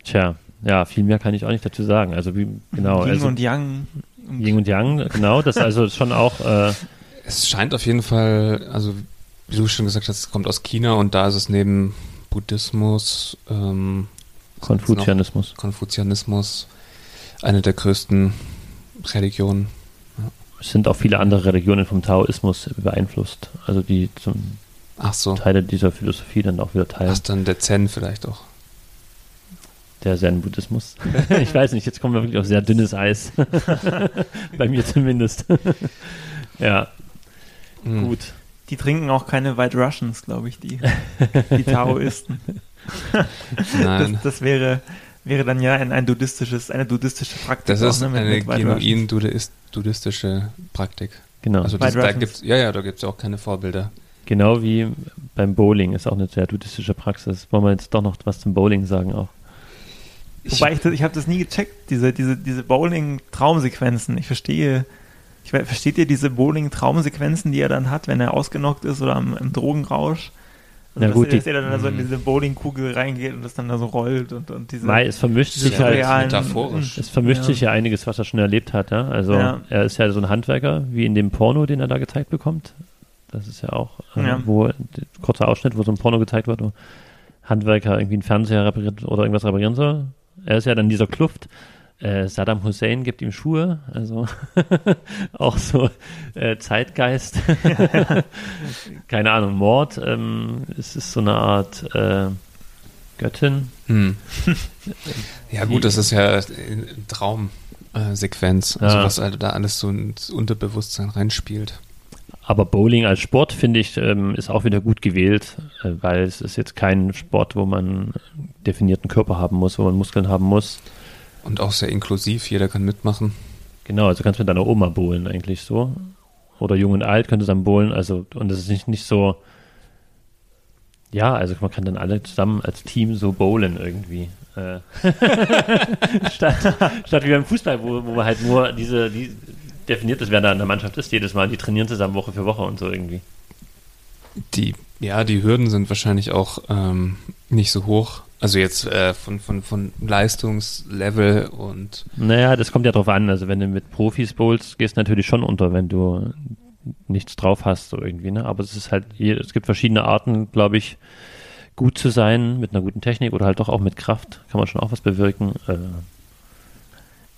Tja, ja, viel mehr kann ich auch nicht dazu sagen. Also wie genau, Yin also und Yang. Und Yin und Yang, genau, das ist also schon auch äh, Es scheint auf jeden Fall, also wie du schon gesagt hast, es kommt aus China und da ist es neben Buddhismus, ähm, Konfuzianismus. Konfuzianismus eine der größten Religionen. Es sind auch viele andere Religionen vom Taoismus beeinflusst, also die zum Ach so. Teile dieser Philosophie dann auch wieder teilen. Ach, dann der Zen vielleicht auch. Der Zen-Buddhismus. ich weiß nicht, jetzt kommen wir wirklich auf sehr dünnes Eis. Bei mir zumindest. ja, Hm. gut. die trinken auch keine White Russians, glaube ich, die, die Taoisten. Das, Nein. das wäre, wäre dann ja ein, ein buddhistisches, eine buddhistische Praktik. Das auch, ist ne, mit- eine genuin Buddhist- buddhistische Praktik. Genau. Also das, da gibt's, ja, ja, da gibt es auch keine Vorbilder. Genau wie beim Bowling ist auch eine sehr buddhistische Praxis. Wollen wir jetzt doch noch was zum Bowling sagen auch? Wobei ich, das- ich habe das nie gecheckt, diese, diese, diese Bowling-Traumsequenzen. Ich verstehe, ich versteht ihr diese Bowling-Traumsequenzen, die er dann hat, wenn er ausgenockt ist oder am, im Drogenrausch? Also Na dass, gut, er- dass die- er dann so in Mhm. diese Bowlingkugel reingeht und das dann da so rollt und, und diese, Weil es vermischt sich halt, metaphorisch. es vermischt Ja. sich ja einiges, was er schon erlebt hat. Ja? Also Ja. er ist ja so ein Handwerker, wie in dem Porno, den er da gezeigt bekommt. Das ist ja auch, äh, Ja. wo kurzer Ausschnitt, wo so ein Porno gezeigt wird, wo Handwerker irgendwie einen Fernseher repariert oder irgendwas reparieren soll. Er ist ja dann in dieser Kluft. Äh, Saddam Hussein gibt ihm Schuhe, also auch so äh, Zeitgeist. Keine Ahnung, Mord. Ähm, es ist so eine Art äh, Göttin. Hm. ja gut, das ist ja eine Traumsequenz, also Ja. was halt da alles so ins Unterbewusstsein reinspielt. Aber Bowling als Sport, finde ich, ähm, ist auch wieder gut gewählt, äh, weil es ist jetzt kein Sport, wo man definierten Körper haben muss, wo man Muskeln haben muss. Und auch sehr inklusiv, jeder kann mitmachen. Genau, also kannst mit deiner Oma bowlen eigentlich so. Oder jung und alt könnte dann bowlen, also und es ist nicht, nicht so, ja, also man kann dann alle zusammen als Team so bowlen irgendwie. Äh, statt, statt wie beim Fußball, wo, wo man halt nur diese, die definiert ist, wer da in der Mannschaft ist jedes Mal, die trainieren zusammen Woche für Woche und so irgendwie. Die, ja, die Hürden sind wahrscheinlich auch ähm, nicht so hoch. Also jetzt äh, von, von, von Leistungslevel und Naja, das kommt ja drauf an. Also wenn du mit Profis bowlst, gehst du natürlich schon unter, wenn du nichts drauf hast, so irgendwie, ne? Aber es ist halt, es gibt verschiedene Arten, glaube ich, gut zu sein, mit einer guten Technik oder halt doch auch mit Kraft, kann man schon auch was bewirken. Äh,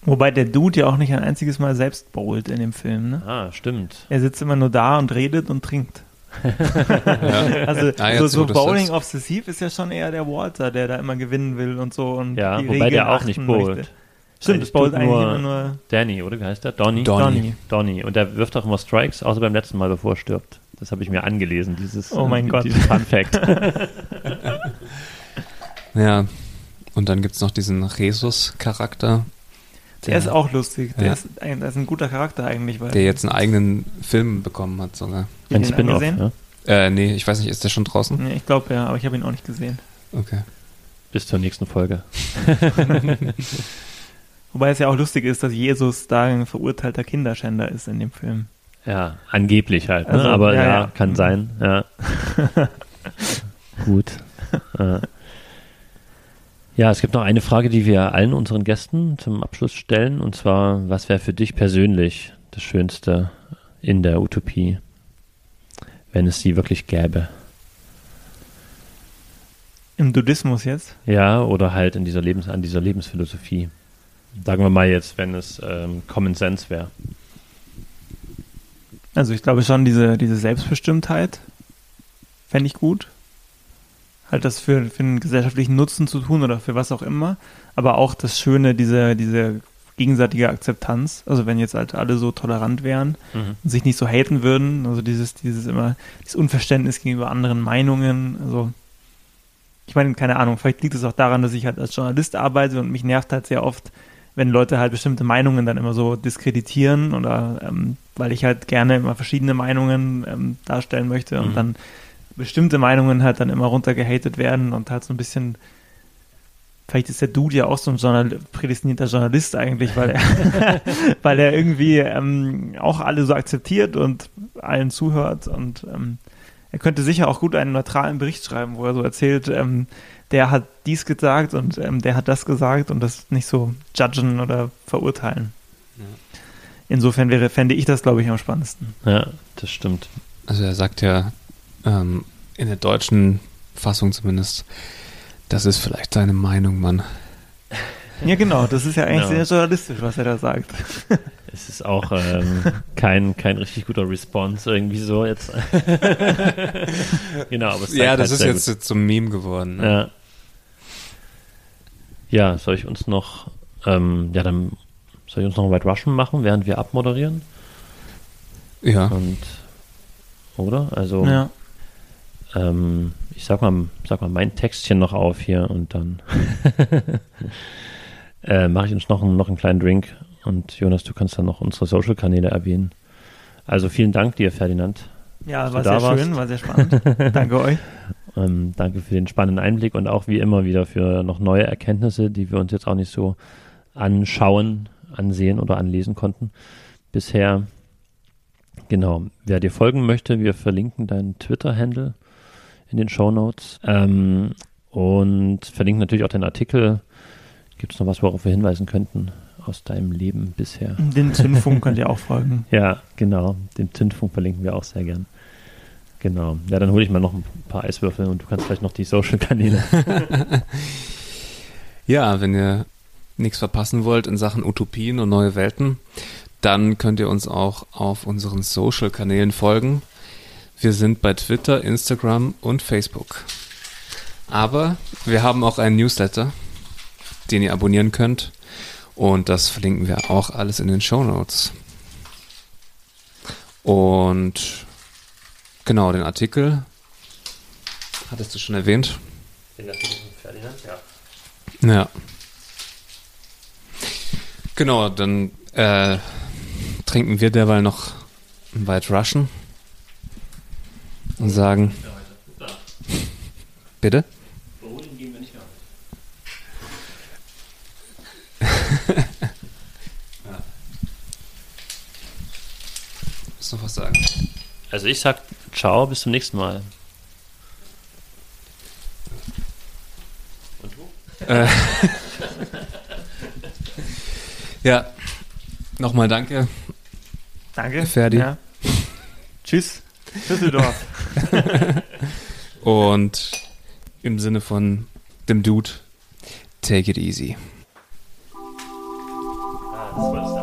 Wobei der Dude ja auch nicht ein einziges Mal selbst bowlt in dem Film. Ne? ah, stimmt. Er sitzt immer nur da und redet und trinkt. Ja, Also Ah, so, so Bowling obsessiv ist ja schon eher der Walter, der da immer gewinnen will und so. Und Ja, die wobei Regeln der auch nicht bowlt. möchte. Stimmt, Das das bowlt eigentlich nur- immer nur Danny, oder wie heißt der? Donny? Donny. Donny. Donny. Und der wirft auch immer Strikes, außer beim letzten Mal, bevor er stirbt. Das habe ich mir angelesen, dieses, Oh mein äh, Gott. dieses Fun Fact. Ja. Und dann gibt es noch diesen Jesus-Charakter, Der ist auch lustig. Der, Ja. ist, ein, der ist ein guter Charakter eigentlich. Weil der jetzt einen eigenen Film bekommen hat sogar. Habt ihr Ein den angesehen? Ja? Äh, nee, ich weiß nicht, ist der schon draußen? Nee, ich glaube ja, aber ich habe ihn auch nicht gesehen. Okay. Bis zur nächsten Folge. Wobei es ja auch lustig ist, dass Jesus da ein verurteilter Kinderschänder ist in dem Film. Ja, angeblich halt. Ne? Also, Aber ja, ja, ja. kann sein. Ja. Gut. Äh. Ja, es gibt noch eine Frage, die wir allen unseren Gästen zum Abschluss stellen. Und zwar, was wäre für dich persönlich das Schönste in der Utopie, wenn es sie wirklich gäbe? Im Buddhismus jetzt? Ja, oder halt in dieser Lebens an dieser Lebensphilosophie. Sagen wir mal jetzt, wenn es ähm, Common Sense wäre. Also ich glaube schon, diese, diese Selbstbestimmtheit fände ich gut. Halt das für, für einen gesellschaftlichen Nutzen zu tun oder für was auch immer. Aber auch das Schöne, diese, diese gegenseitige Akzeptanz. Also wenn jetzt halt alle so tolerant wären und sich nicht so haten würden. Also dieses, dieses immer, dieses Unverständnis gegenüber anderen Meinungen. Also ich meine, keine Ahnung, vielleicht liegt es auch daran, dass ich halt als Journalist arbeite und mich nervt halt sehr oft, wenn Leute halt bestimmte Meinungen dann immer so diskreditieren oder ähm, weil ich halt gerne immer verschiedene Meinungen ähm, darstellen möchte und Mhm. dann bestimmte Meinungen halt dann immer runtergehatet werden und halt so ein bisschen vielleicht ist der Dude ja auch so ein Journal prädestinierter Journalist eigentlich, weil er, weil er irgendwie ähm, auch alle so akzeptiert und allen zuhört und ähm, er könnte sicher auch gut einen neutralen Bericht schreiben, wo er so erzählt, ähm, der hat dies gesagt und ähm, der hat das gesagt und das nicht so judgen oder verurteilen. Ja. Insofern wäre, fände ich das, glaube ich, am spannendsten. Ja, das stimmt. Also er sagt ja ähm, in der deutschen Fassung zumindest, das ist vielleicht seine Meinung, Mann. Ja, genau, das ist ja eigentlich Ja. sehr journalistisch, was er da sagt. Es ist auch ähm, kein, kein richtig guter Response irgendwie so jetzt. genau, aber es Ja, das halt ist jetzt, jetzt zum Meme geworden. gut. Ne? Ja. Ja, soll ich uns noch, ähm, ja, dann soll ich uns noch ein White Russian machen, während wir abmoderieren? Ja. Und, oder? Also, Ja. ähm, ich sag mal, sag mal mein Textchen noch auf hier und dann äh, mache ich uns noch, einen- noch einen kleinen Drink und Jonas, du kannst dann noch unsere Social-Kanäle erwähnen. Also vielen Dank dir, Ferdinand. Ja, war sehr warst. schön, war sehr spannend. Danke euch. Ähm, danke für den spannenden Einblick und auch wie immer wieder für noch neue Erkenntnisse, die wir uns jetzt auch nicht so anschauen, ansehen oder anlesen konnten bisher. Genau, wer dir folgen möchte, wir verlinken deinen Twitter-Handle in den Show Notes ähm, und verlinken natürlich auch den Artikel. Gibt es noch was, worauf wir hinweisen könnten aus deinem Leben bisher? Den Zündfunk könnt ihr auch folgen. Ja, genau. Den Zündfunk verlinken wir auch sehr gern. Genau. Ja, dann hole ich mal noch ein paar Eiswürfel und du kannst vielleicht noch die Social-Kanäle. Ja, wenn ihr nichts verpassen wollt in Sachen Utopien und neue Welten, dann könnt ihr uns auch auf unseren Social-Kanälen folgen. Wir sind bei Twitter, Instagram und Facebook. Aber wir haben auch einen Newsletter, den ihr abonnieren könnt. Und das verlinken wir auch alles in den Show Notes. Und genau, den Artikel hattest du schon erwähnt. Ja. Genau, dann äh, trinken wir derweil noch ein White Russian und sagen. Bitte? ja. Willst du noch was sagen? Also ich sag ciao, bis zum nächsten Mal. Äh, ja, nochmal danke. Danke. Ferdi. Ja. Tschüss. Düsseldorf. Und im Sinne von dem Dude, take it easy. Ah, das war das